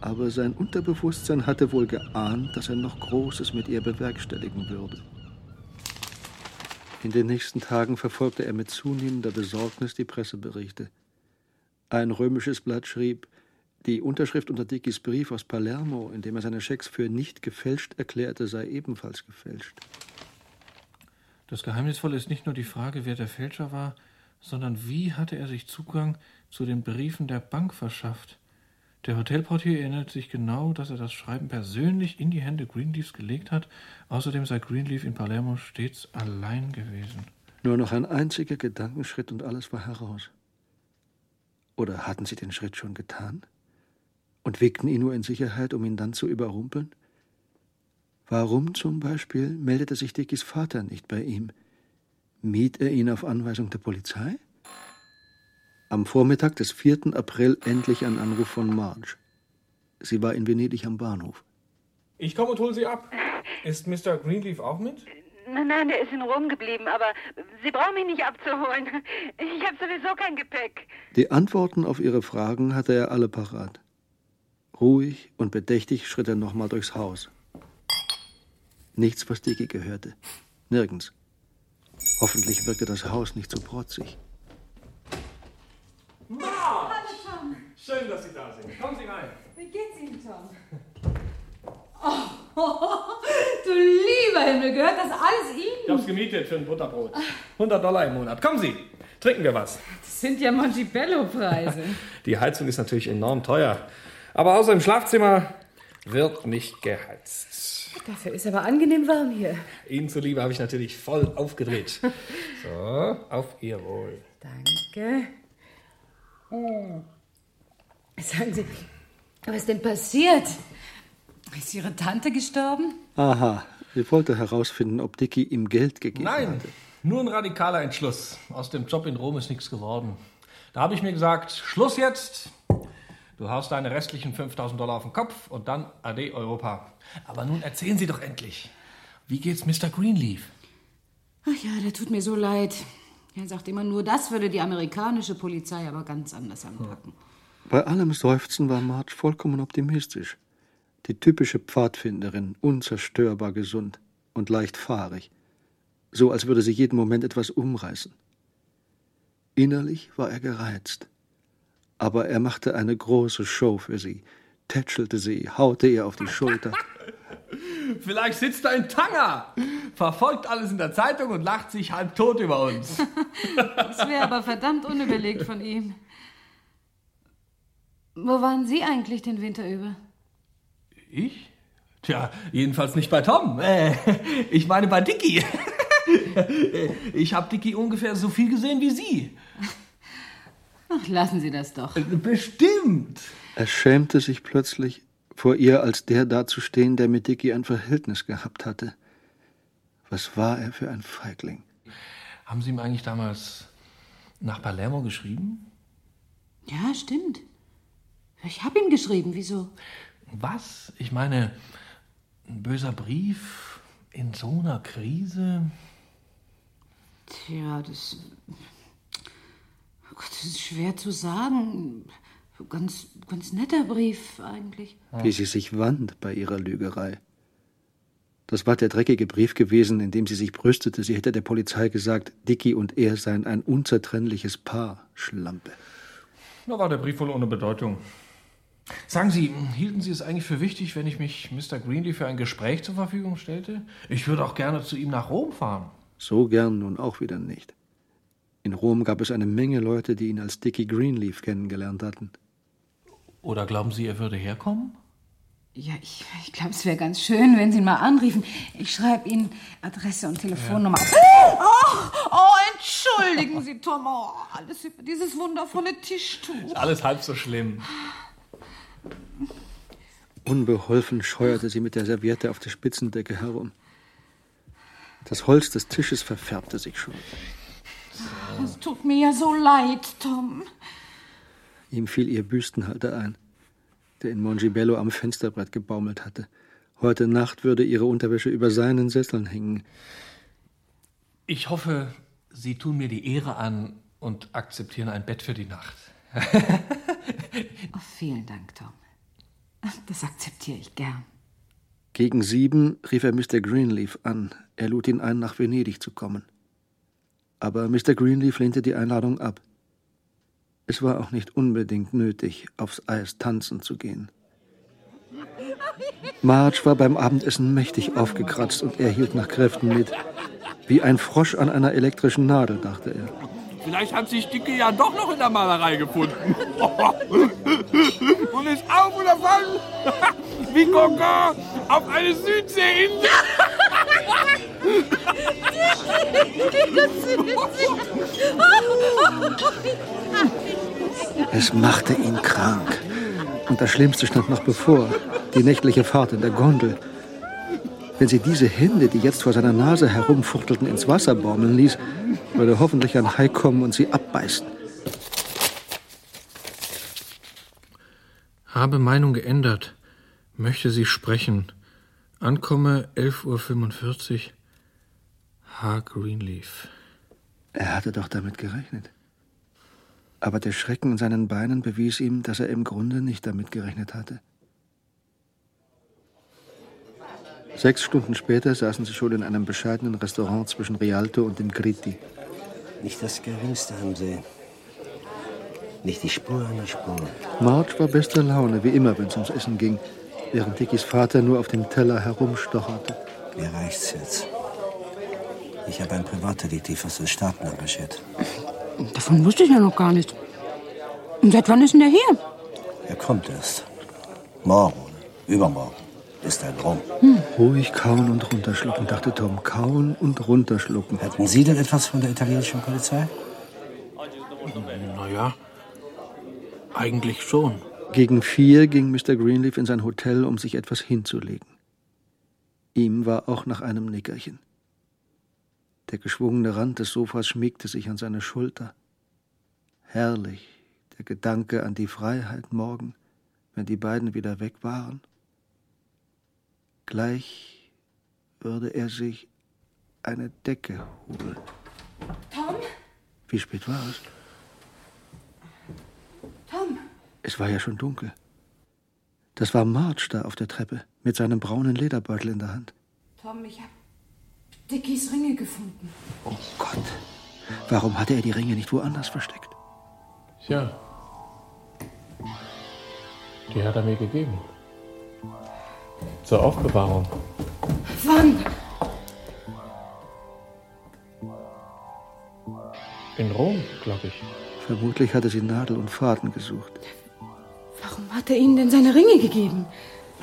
aber sein Unterbewusstsein hatte wohl geahnt, dass er noch Großes mit ihr bewerkstelligen würde. In den nächsten Tagen verfolgte er mit zunehmender Besorgnis die Presseberichte. Ein römisches Blatt schrieb, die Unterschrift unter Dickys Brief aus Palermo, in dem er seine Schecks für nicht gefälscht erklärte, sei ebenfalls gefälscht. Das Geheimnisvolle ist nicht nur die Frage, wer der Fälscher war, sondern wie hatte er sich Zugang zu den Briefen der Bank verschafft. Der Hotelportier erinnert sich genau, dass er das Schreiben persönlich in die Hände Greenleafs gelegt hat. Außerdem sei Greenleaf in Palermo stets allein gewesen. Nur noch ein einziger Gedankenschritt und alles war heraus. Oder hatten sie den Schritt schon getan? Und wiegten ihn nur in Sicherheit, um ihn dann zu überrumpeln? Warum zum Beispiel meldete sich Dickys Vater nicht bei ihm? Mied er ihn auf Anweisung der Polizei? Am Vormittag des 4. April endlich ein Anruf von Marge. Sie war in Venedig am Bahnhof. Ich komme und hole Sie ab. Ist Mr. Greenleaf auch mit? Nein, nein, der ist in Rom geblieben, aber Sie brauchen mich nicht abzuholen. Ich habe sowieso kein Gepäck. Die Antworten auf ihre Fragen hatte er alle parat. Ruhig und bedächtig schritt er nochmal durchs Haus. Nichts, was Dicky gehörte. Nirgends. Hoffentlich wirkte das Haus nicht so protzig. Ma! Schön, dass Sie da sind. Kommen Sie rein. Wie geht's Ihnen, Tom? Oh, du lieber Himmel, gehört das alles Ich Ihnen? hab's gemietet für ein Butterbrot. 100 Dollar im Monat. Kommen Sie, trinken wir was. Das sind ja Montebello-Preise. Die Heizung ist natürlich enorm teuer. Aber außer im Schlafzimmer wird nicht geheizt. Dafür ist aber angenehm warm hier. Ihnen zuliebe habe ich natürlich voll aufgedreht. So, auf Ihr Wohl. Danke. Oh. Sagen Sie, was ist denn passiert? Ist Ihre Tante gestorben? Aha, sie wollte herausfinden, ob Dicky ihm Geld gegeben Nein, hatte. nur ein radikaler Entschluss. Aus dem Job in Rom ist nichts geworden. Da habe ich mir gesagt, Schluss jetzt. Du haust deine restlichen 5000 Dollar auf den Kopf und dann Ade Europa. Aber nun erzählen Sie doch endlich. Wie geht's Mr. Greenleaf? Ach ja, der tut mir so leid. Er sagt immer nur, das würde die amerikanische Polizei aber ganz anders anpacken. Bei allem Seufzen war Marge vollkommen optimistisch. Die typische Pfadfinderin, unzerstörbar gesund und leicht fahrig. So als würde sie jeden Moment etwas umreißen. Innerlich war er gereizt. Aber er machte eine große Show für sie, tätschelte sie, haute ihr auf die Schulter. Vielleicht sitzt er in Tanger, verfolgt alles in der Zeitung und lacht sich halb tot über uns. Das wäre aber verdammt unüberlegt von ihm. Wo waren Sie eigentlich den Winter über? Ich? Tja, jedenfalls nicht bei Tom. Äh, ich meine bei Dicky. Ich habe Dicky ungefähr so viel gesehen wie Sie. Ach, lassen Sie das doch. Bestimmt. Er schämte sich plötzlich, vor ihr als der dazustehen, der mit Dicky ein Verhältnis gehabt hatte. Was war er für ein Feigling? Haben Sie ihm eigentlich damals nach Palermo geschrieben? Ja, stimmt. Ich habe ihm geschrieben. Wieso? Was? Ich meine, ein böser Brief in so einer Krise? Tja, das. Gott, das ist schwer zu sagen. Ganz, ganz netter Brief eigentlich. Wie sie sich wand bei ihrer Lügerei. Das war der dreckige Brief gewesen, in dem sie sich brüstete, sie hätte der Polizei gesagt, Dicky und er seien ein unzertrennliches Paar, Schlampe. Da war der Brief wohl ohne Bedeutung. Sagen Sie, hielten Sie es eigentlich für wichtig, wenn ich mich Mr. Greenleaf für ein Gespräch zur Verfügung stellte? Ich würde auch gerne zu ihm nach Rom fahren. So gern nun auch wieder nicht. In Rom gab es eine Menge Leute, die ihn als Dicky Greenleaf kennengelernt hatten. Oder glauben Sie, er würde herkommen? Ja, ich, ich glaube, es wäre ganz schön, wenn Sie ihn mal anriefen. Ich schreibe Ihnen Adresse und Telefonnummer auf. Oh, oh, entschuldigen Sie, Tom. Oh, alles über dieses wundervolle Tischtuch. Ist alles halb so schlimm. Unbeholfen scheuerte sie mit der Serviette auf der Spitzendecke herum. Das Holz des Tisches verfärbte sich schon. Es tut mir ja so leid, Tom. Ihm fiel ihr Büstenhalter ein, der in Mongibello am Fensterbrett gebaumelt hatte. Heute Nacht würde ihre Unterwäsche über seinen Sesseln hängen. Ich hoffe, Sie tun mir die Ehre an und akzeptieren ein Bett für die Nacht. Oh, vielen Dank, Tom. Das akzeptiere ich gern. Gegen sieben rief er Mr. Greenleaf an. Er lud ihn ein, nach Venedig zu kommen. Aber Mr. Greenleaf lehnte die Einladung ab. Es war auch nicht unbedingt nötig, aufs Eis tanzen zu gehen. Marge war beim Abendessen mächtig aufgekratzt und er hielt nach Kräften mit. Wie ein Frosch an einer elektrischen Nadel, dachte er. Vielleicht hat sich Dicke ja doch noch in der Malerei gefunden. Und ist auf und davon wie Coco auf eine Südseeinsel. Es machte ihn krank. Und das Schlimmste stand noch bevor. Die nächtliche Fahrt in der Gondel. Wenn sie diese Hände, die jetzt vor seiner Nase herumfuchtelten, ins Wasser baumeln ließ, würde hoffentlich ein Hai kommen und sie abbeißen. Habe Meinung geändert. Möchte Sie sprechen. Ankomme 11.45 Uhr. H. Greenleaf. Er hatte doch damit gerechnet. Aber der Schrecken in seinen Beinen bewies ihm, dass er im Grunde nicht damit gerechnet hatte. Sechs Stunden später saßen sie schon in einem bescheidenen Restaurant zwischen Rialto und dem Gritti. Nicht das Geringste am See. Nicht die Spur einer Spur. Marge war bester Laune, wie immer, wenn es ums Essen ging, während Dickys Vater nur auf dem Teller herumstocherte. Mir reicht's jetzt. Ich habe einen Privatdetektiv aus den Staaten engagiert. Davon wusste ich ja noch gar nicht. Und seit wann ist denn der hier? Er kommt erst. Morgen, übermorgen ist er in Rom. Ruhig kauen und runterschlucken, dachte Tom. Kauen und runterschlucken. Hätten Sie denn etwas von der italienischen Polizei? Naja, eigentlich schon. Gegen vier ging Mr. Greenleaf in sein Hotel, um sich etwas hinzulegen. Ihm war auch nach einem Nickerchen. Der geschwungene Rand des Sofas schmiegte sich an seine Schulter. Herrlich, der Gedanke an die Freiheit morgen, wenn die beiden wieder weg waren. Gleich würde er sich eine Decke holen. Tom? Wie spät war es? Tom? Es war ja schon dunkel. Das war Marge da auf der Treppe mit seinem braunen Lederbeutel in der Hand. Tom, ich hab Dickies Ringe gefunden. Oh Gott, warum hatte er die Ringe nicht woanders versteckt? Tja. Die hat er mir gegeben. Zur Aufbewahrung. Wann? In Rom, glaube ich. Vermutlich hatte sie Nadel und Faden gesucht. Warum hat er Ihnen denn seine Ringe gegeben?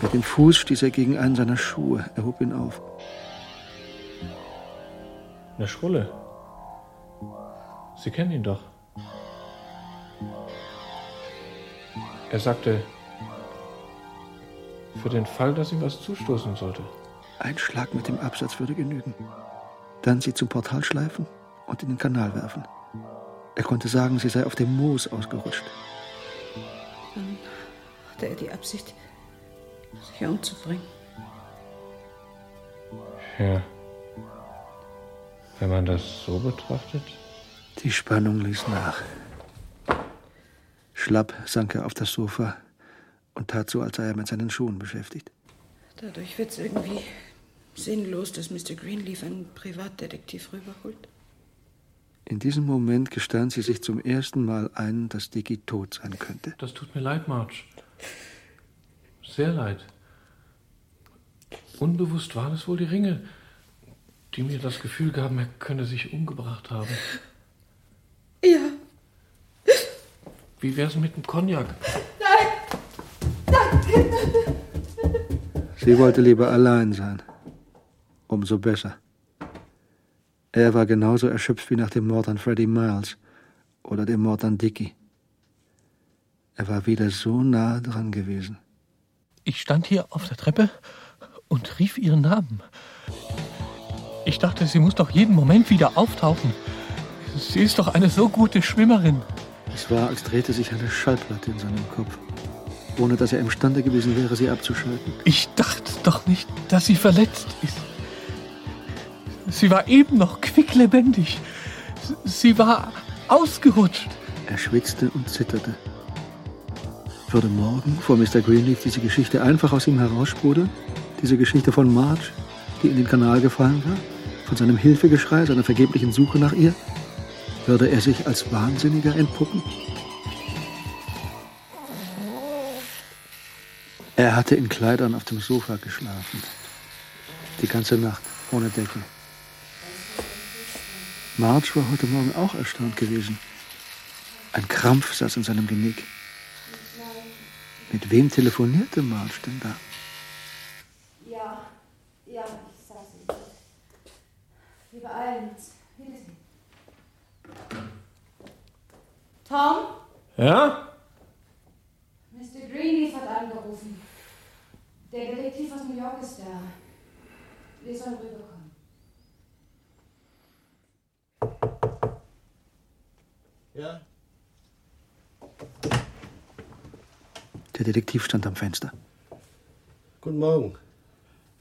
Mit dem Fuß stieß er gegen einen seiner Schuhe. Er hob ihn auf. Eine Schrulle. Sie kennen ihn doch. Er sagte, für den Fall, dass ihm was zustoßen sollte. Ein Schlag mit dem Absatz würde genügen. Dann sie zum Portal schleifen und in den Kanal werfen. Er konnte sagen, sie sei auf dem Moos ausgerutscht. Dann hatte er die Absicht, sich umzubringen. Ja. Wenn man das so betrachtet. Die Spannung ließ nach. Schlapp sank er auf das Sofa und tat so, als sei er mit seinen Schuhen beschäftigt. Dadurch wird es irgendwie sinnlos, dass Mr. Greenleaf einen Privatdetektiv rüberholt. In diesem Moment gestand sie sich zum ersten Mal ein, dass Dicky tot sein könnte. Das tut mir leid, Marge. Sehr leid. Unbewusst waren es wohl die Ringe, die mir das Gefühl gaben, er könne sich umgebracht haben. Ja. Wie wär's mit dem Cognac? Nein! Danke! Sie wollte lieber allein sein. Umso besser. Er war genauso erschöpft wie nach dem Mord an Freddie Miles oder dem Mord an Dicky. Er war wieder so nah dran gewesen. Ich stand hier auf der Treppe und rief ihren Namen. Ich dachte, sie muss doch jeden Moment wieder auftauchen. Sie ist doch eine so gute Schwimmerin. Es war, als drehte sich eine Schallplatte in seinem Kopf, ohne dass er imstande gewesen wäre, sie abzuschalten. Ich dachte doch nicht, dass sie verletzt ist. Sie war eben noch quicklebendig. Sie war ausgerutscht. Er schwitzte und zitterte. Würde morgen vor Mr. Greenleaf diese Geschichte einfach aus ihm heraussprudeln? Diese Geschichte von Marge, die in den Kanal gefallen war? Von seinem Hilfegeschrei, seiner vergeblichen Suche nach ihr? Würde er sich als Wahnsinniger entpuppen? Er hatte in Kleidern auf dem Sofa geschlafen. Die ganze Nacht, ohne Decke. Marge war heute Morgen auch erstaunt gewesen. Ein Krampf saß in seinem Genick. Mit wem telefonierte Marge denn da? Ja, ja. Wiedersehen. Tom? Ja? Mr. Greenleaf hat angerufen. Der Detektiv aus New York ist da. Wir sollen rüberkommen. Ja? Der Detektiv stand am Fenster. Guten Morgen.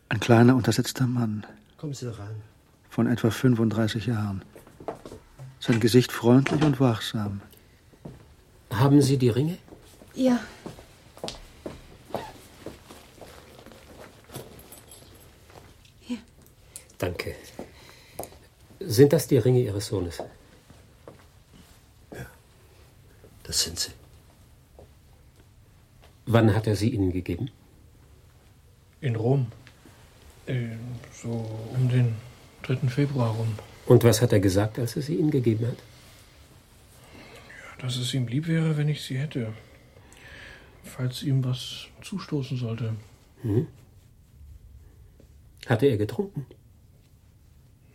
Ein kleiner, untersetzter Mann Kommen Sie doch rein. Von etwa 35 Jahren. Sein Gesicht freundlich und wachsam. Haben Sie die Ringe? Ja. Danke. Sind das die Ringe Ihres Sohnes? Das sind sie. Wann hat er sie Ihnen gegeben? In Rom. Äh, so um den 3. Februar rum. Und was hat er gesagt, als er sie Ihnen gegeben hat? Dass es ihm lieb wäre, wenn ich sie hätte. Falls ihm was zustoßen sollte. Hm? Hatte er getrunken?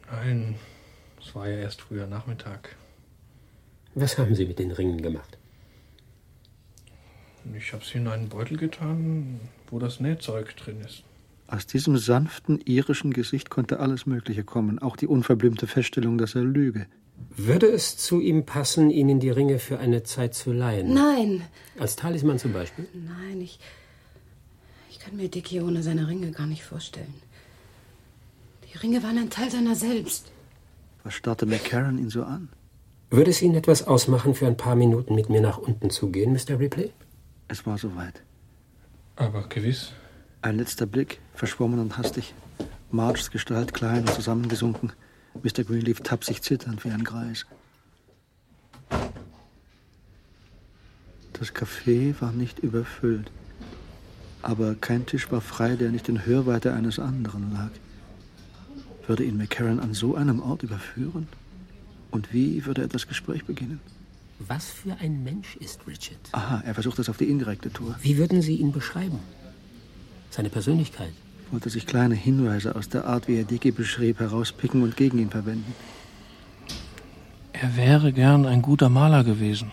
Nein, es war ja erst früher Nachmittag. Was haben Sie mit den Ringen gemacht? Ich habe sie in einen Beutel getan, wo das Nähzeug drin ist. Aus diesem sanften irischen Gesicht konnte alles Mögliche kommen, auch die unverblümte Feststellung, dass er lüge. Würde es zu ihm passen, Ihnen die Ringe für eine Zeit zu leihen? Nein. Als Talisman zum Beispiel? Nein, ich. Ich kann mir Dicky ohne seine Ringe gar nicht vorstellen. Die Ringe waren ein Teil seiner selbst. Was starrte McCarran ihn so an? Würde es Ihnen etwas ausmachen, für ein paar Minuten mit mir nach unten zu gehen, Mr. Ripley? Es war soweit. Aber gewiss. Ein letzter Blick, verschwommen und hastig. Marges Gestalt klein und zusammengesunken. Mr. Greenleaf tapsig zitternd wie ein Greis. Das Café war nicht überfüllt. Aber kein Tisch war frei, der nicht in Hörweite eines anderen lag. Würde ihn McCarran an so einem Ort überführen? Und wie würde er das Gespräch beginnen? Was für ein Mensch ist Richard? Aha, er versucht es auf die indirekte Tour. Wie würden Sie ihn beschreiben? Seine Persönlichkeit? Wollte sich kleine Hinweise aus der Art, wie er Dicky beschrieb, herauspicken und gegen ihn verwenden. Er wäre gern ein guter Maler gewesen.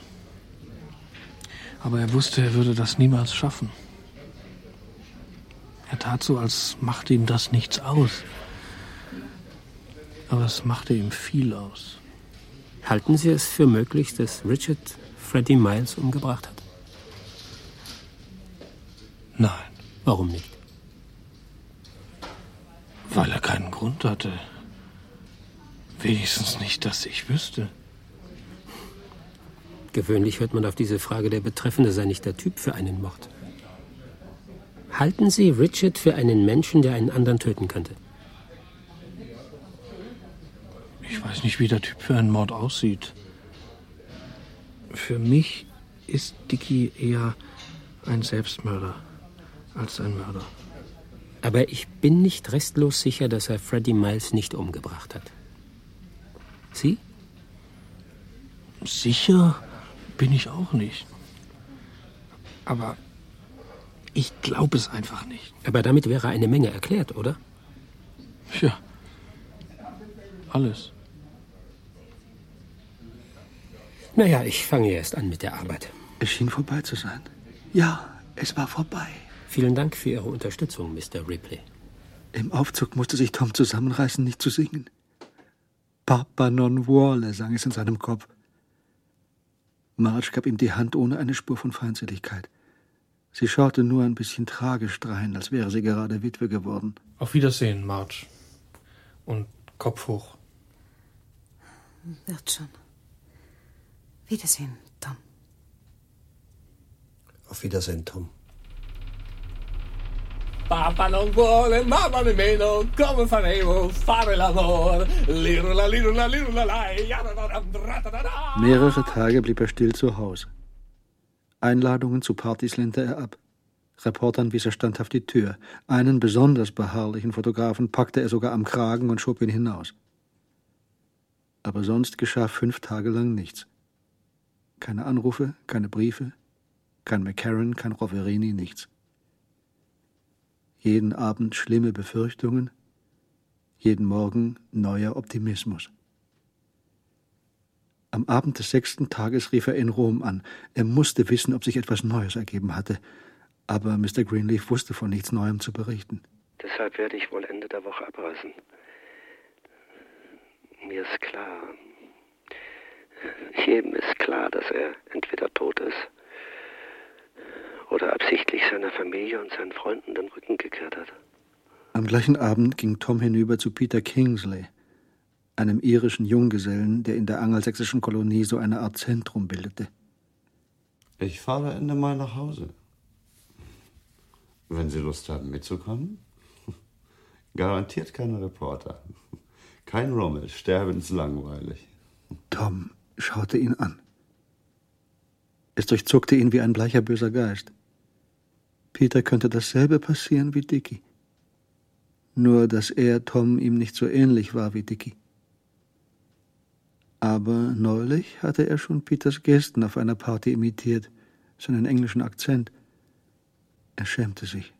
Aber er wusste, er würde das niemals schaffen. Er tat so, als machte ihm das nichts aus. Aber es machte ihm viel aus. Halten Sie es für möglich, dass Richard Freddie Miles umgebracht hat? Nein. Warum nicht? Weil er keinen Grund hatte. Wenigstens nicht, dass ich wüsste. Gewöhnlich hört man auf diese Frage, der Betreffende sei nicht der Typ für einen Mord. Halten Sie Richard für einen Menschen, der einen anderen töten könnte? Ich weiß nicht, wie der Typ für einen Mord aussieht. Für mich ist Dicky eher ein Selbstmörder als ein Mörder. Aber ich bin nicht restlos sicher, dass er Freddie Miles nicht umgebracht hat. Sie? Sicher bin ich auch nicht. Aber ich glaube es einfach nicht. Aber damit wäre eine Menge erklärt, oder? Ja. Alles. Naja, ich fange erst an mit der Arbeit. Es schien vorbei zu sein. Ja, es war vorbei. Vielen Dank für Ihre Unterstützung, Mr. Ripley. Im Aufzug musste sich Tom zusammenreißen, nicht zu singen. Papa non vuole, sang es in seinem Kopf. Marge gab ihm die Hand ohne eine Spur von Feindseligkeit. Sie schaute nur ein bisschen tragisch drein, als wäre sie gerade Witwe geworden. Auf Wiedersehen, Marge. Und Kopf hoch. Wird schon. Wiedersehen, Tom. Auf Wiedersehen, Tom. Papa non vuole, mamma nemmeno, come faremo fare l'amore? Lirula, lirula, lirula, lai, Mehrere Tage blieb er still zu Hause. Einladungen zu Partys lehnte er ab. Reportern wies er standhaft die Tür. Einen besonders beharrlichen Fotografen packte er sogar am Kragen und schob ihn hinaus. Aber sonst geschah fünf Tage lang nichts. Keine Anrufe, keine Briefe, kein McCarran, kein Roverini, nichts. Jeden Abend schlimme Befürchtungen, jeden Morgen neuer Optimismus. Am Abend des sechsten Tages rief er in Rom an. Er musste wissen, ob sich etwas Neues ergeben hatte. Aber Mr. Greenleaf wusste von nichts Neuem zu berichten. Deshalb werde ich wohl Ende der Woche abreisen. Mir ist klar, jedem ist klar, dass er entweder tot ist oder absichtlich seiner Familie und seinen Freunden den Rücken gekehrt hat. Am gleichen Abend ging Tom hinüber zu Peter Kingsley, einem irischen Junggesellen, der in der angelsächsischen Kolonie so eine Art Zentrum bildete. Ich fahre Ende Mai nach Hause. Wenn Sie Lust haben, mitzukommen? Garantiert keine Reporter. Kein Rommel, sterbenslangweilig. Tom schaute ihn an. Es durchzuckte ihn wie ein bleicher böser Geist. Peter könnte dasselbe passieren wie Dicky. Nur, dass er Tom ihm nicht so ähnlich war wie Dicky. Aber neulich hatte er schon Peters Gesten auf einer Party imitiert, seinen englischen Akzent. Er schämte sich.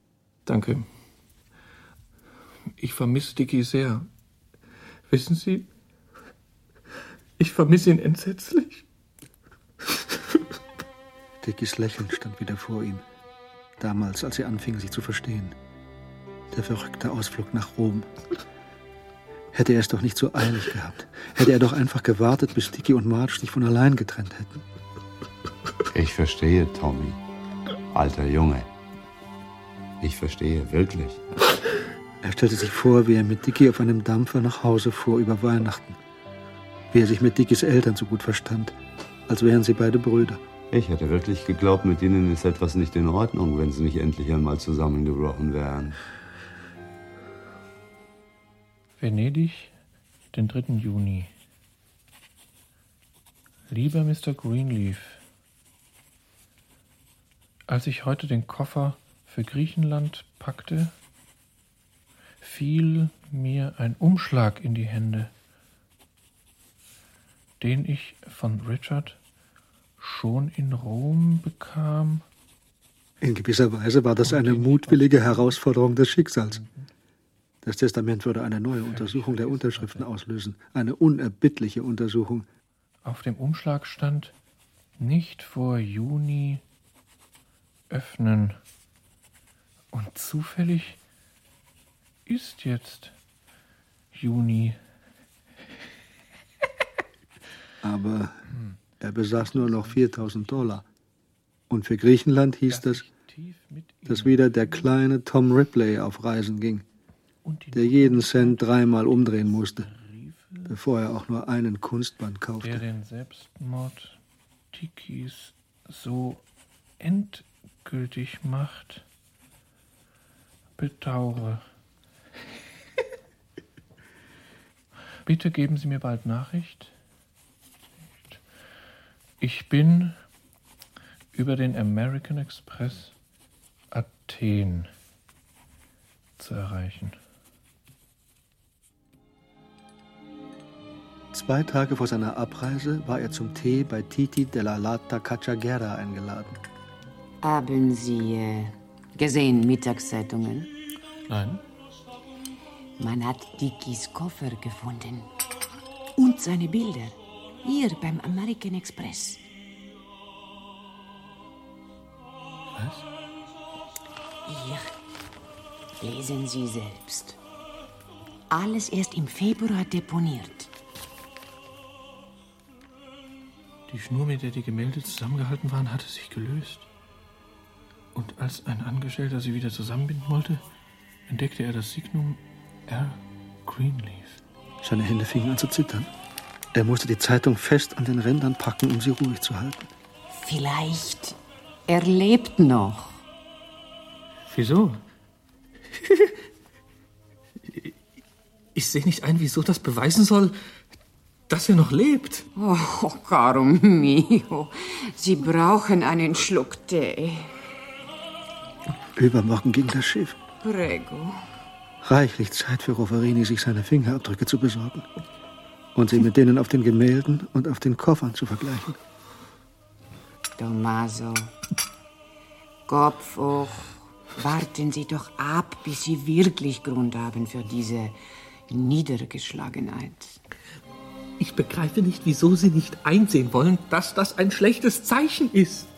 Danke. Ich vermisse Dicky sehr. Wissen Sie, ich vermisse ihn entsetzlich. Dickys Lächeln stand wieder vor ihm. Damals, als sie anfing, sich zu verstehen. Der verrückte Ausflug nach Rom. Hätte er es doch nicht so eilig gehabt. Hätte er doch einfach gewartet, bis Dicky und Marge sich von allein getrennt hätten. Ich verstehe, Tommy. Alter Junge. Ich verstehe, wirklich. Er stellte sich vor, wie er mit Dicky auf einem Dampfer nach Hause fuhr über Weihnachten. Wie er sich mit Dickys Eltern so gut verstand, als wären sie beide Brüder. Ich hätte wirklich geglaubt, mit ihnen ist etwas nicht in Ordnung, wenn sie nicht endlich einmal zusammengebrochen wären. Venedig, den 3. Juni. Lieber Mr. Greenleaf, als ich heute den Koffer für Griechenland packte, fiel mir ein Umschlag in die Hände, den ich von Richard schon in Rom bekam. In gewisser Weise war das eine mutwillige Herausforderung des Schicksals. Das Testament würde eine neue Untersuchung der Unterschriften auslösen, eine unerbittliche Untersuchung. Auf dem Umschlag stand nicht vor Juni öffnen. Und zufällig ist jetzt Juni. Aber er besaß nur noch 4000 Dollar. Und für Griechenland hieß das, dass wieder der kleine Tom Ripley auf Reisen ging, der jeden Cent dreimal umdrehen musste, bevor er auch nur einen Kunstband der kaufte. den Selbstmord Tikis so endgültig macht, bedauere. Bitte geben Sie mir bald Nachricht. Ich bin über den American Express Athen zu erreichen. Zwei Tage vor seiner Abreise war er zum Tee bei Titi della Lata Cacciaghera eingeladen. Haben Sie äh, gesehen Mittagszeitungen? Nein. Man hat Dickies Koffer gefunden. Und seine Bilder. Hier beim American Express. Was? Hier. Lesen Sie selbst. Alles erst im Februar deponiert. Die Schnur, mit der die Gemälde zusammengehalten waren, hatte sich gelöst. Und als ein Angestellter sie wieder zusammenbinden wollte, entdeckte er das Signum R. Greenleaf. Seine Hände fingen an zu zittern. Er musste die Zeitung fest an den Rändern packen, um sie ruhig zu halten. Vielleicht. Er lebt noch. Wieso? Ich sehe nicht ein, wieso das beweisen soll, dass er noch lebt. Oh, caro mio. Sie brauchen einen Schluck Tee. Übermorgen ging das Schiff. Prego. Reichlich Zeit für Roverini, sich seine Fingerabdrücke zu besorgen. Und sie mit denen auf den Gemälden und auf den Koffern zu vergleichen. Tommaso. Kopf hoch. Warten Sie doch ab, bis Sie wirklich Grund haben für diese Niedergeschlagenheit. Ich begreife nicht, wieso Sie nicht einsehen wollen, dass das ein schlechtes Zeichen ist.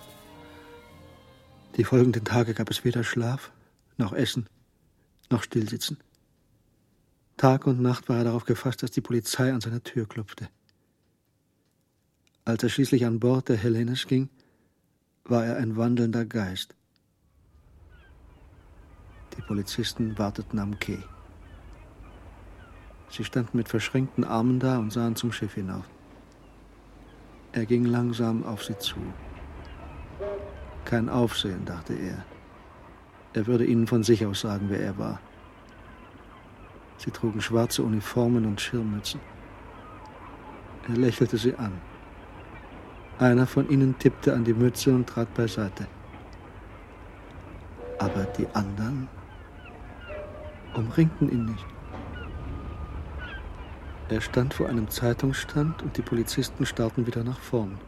Die folgenden Tage gab es weder Schlaf, noch Essen, noch Stillsitzen. Tag und Nacht war er darauf gefasst, dass die Polizei an seine Tür klopfte. Als er schließlich an Bord der Hellenes ging, war er ein wandelnder Geist. Die Polizisten warteten am Quai. Sie standen mit verschränkten Armen da und sahen zum Schiff hinauf. Er ging langsam auf sie zu. Kein Aufsehen, dachte er. Er würde ihnen von sich aus sagen, wer er war. Sie trugen schwarze Uniformen und Schirmmützen. Er lächelte sie an. Einer von ihnen tippte an die Mütze und trat beiseite. Aber die anderen umringten ihn nicht. Er stand vor einem Zeitungsstand und die Polizisten starrten wieder nach vorn.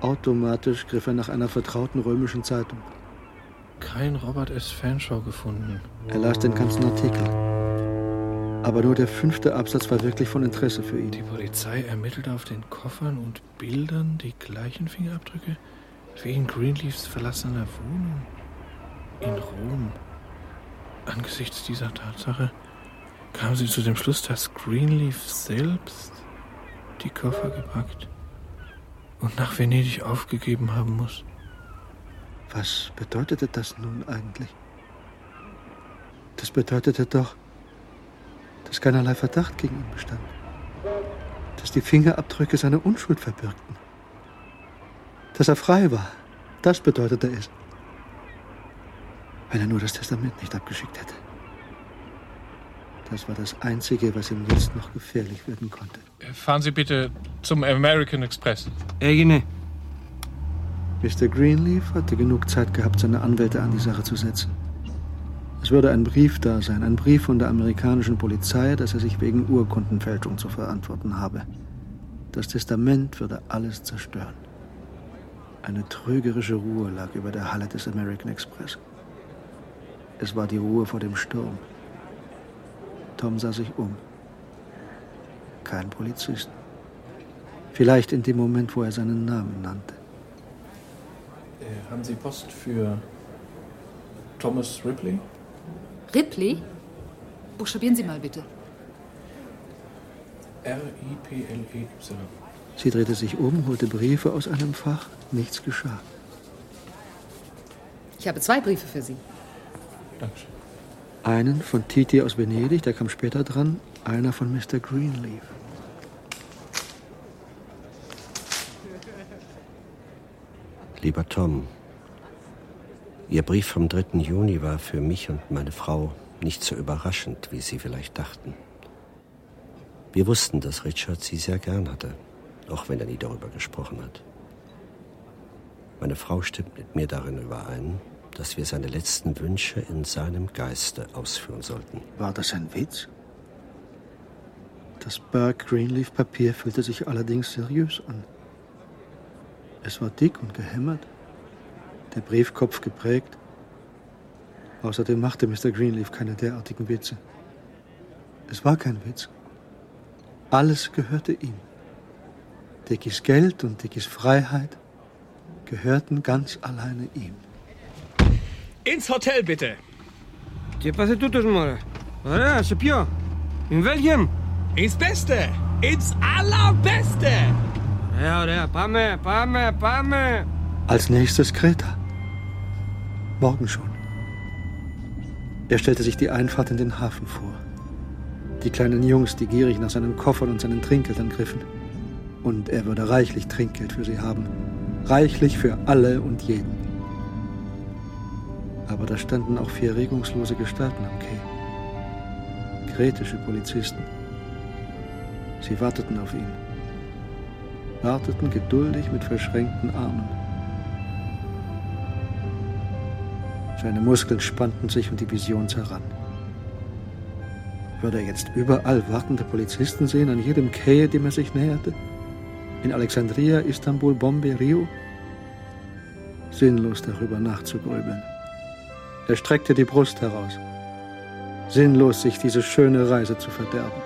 Automatisch griff er nach einer vertrauten römischen Zeitung. Kein Robert S. Fanshaw gefunden. Er las den ganzen Artikel. Aber nur der fünfte Absatz war wirklich von Interesse für ihn. Die Polizei ermittelte auf den Koffern und Bildern die gleichen Fingerabdrücke wie in Greenleafs verlassener Wohnung in Rom. Angesichts dieser Tatsache Kamen Sie zu dem Schluss, dass Greenleaf selbst die Koffer gepackt und nach Venedig aufgegeben haben muss? Was bedeutete das nun eigentlich? Das bedeutete doch, dass keinerlei Verdacht gegen ihn bestand. Dass die Fingerabdrücke seine Unschuld verbürgten. Dass er frei war. Das bedeutete es. Wenn er nur das Testament nicht abgeschickt hätte. Das war das Einzige, was ihm jetzt noch gefährlich werden konnte. Fahren Sie bitte zum American Express. Egine. Mr. Greenleaf hatte genug Zeit gehabt, seine Anwälte an die Sache zu setzen. Es würde ein Brief da sein, ein Brief von der amerikanischen Polizei, dass er sich wegen Urkundenfälschung zu verantworten habe. Das Testament würde alles zerstören. Eine trügerische Ruhe lag über der Halle des American Express. Es war die Ruhe vor dem Sturm. Tom sah sich um. Kein Polizist. Vielleicht in dem Moment, wo er seinen Namen nannte. Äh, haben Sie Post für Thomas Ripley? Ripley? Buchstabieren Sie mal bitte. R-I-P-L-E-Y. Sie drehte sich um, holte Briefe aus einem Fach. Nichts geschah. Ich habe zwei Briefe für Sie. Dankeschön. Einen von Titi aus Venedig, der kam später dran. Einer von Mr. Greenleaf. Lieber Tom, Ihr Brief vom 3. Juni war für mich und meine Frau nicht so überraschend, wie Sie vielleicht dachten. Wir wussten, dass Richard Sie sehr gern hatte, auch wenn er nie darüber gesprochen hat. Meine Frau stimmt mit mir darin überein, dass wir seine letzten Wünsche in seinem Geiste ausführen sollten. War das ein Witz? Das Burke Greenleaf Papier fühlte sich allerdings seriös an. Es war dick und gehämmert, der Briefkopf geprägt. Außerdem machte Mr. Greenleaf keine derartigen Witze. Es war kein Witz. Alles gehörte ihm. Dickies Geld und Dickies Freiheit gehörten ganz alleine ihm. Ins Hotel bitte. Ce passt tut es mal? Ja, Sepia. In welchem? Ins Beste. Ins Allerbeste. Ja, ja, Pame, Pame, Pame. Als nächstes Kreta. Morgen schon. Er stellte sich die Einfahrt in den Hafen vor. Die kleinen Jungs, die gierig nach seinen Koffern und seinen Trinkgeldern griffen. Und er würde reichlich Trinkgeld für sie haben. Reichlich für alle und jeden. Aber da standen auch vier regungslose Gestalten am Quai. Kretische Polizisten. Sie warteten auf ihn. Warteten geduldig mit verschränkten Armen. Seine Muskeln spannten sich und die Vision zerrann. Würde er jetzt überall wartende Polizisten sehen, an jedem Quai, dem er sich näherte? In Alexandria, Istanbul, Bombay, Rio? Sinnlos darüber nachzugrübeln. Er streckte die Brust heraus. Sinnlos, sich diese schöne Reise zu verderben.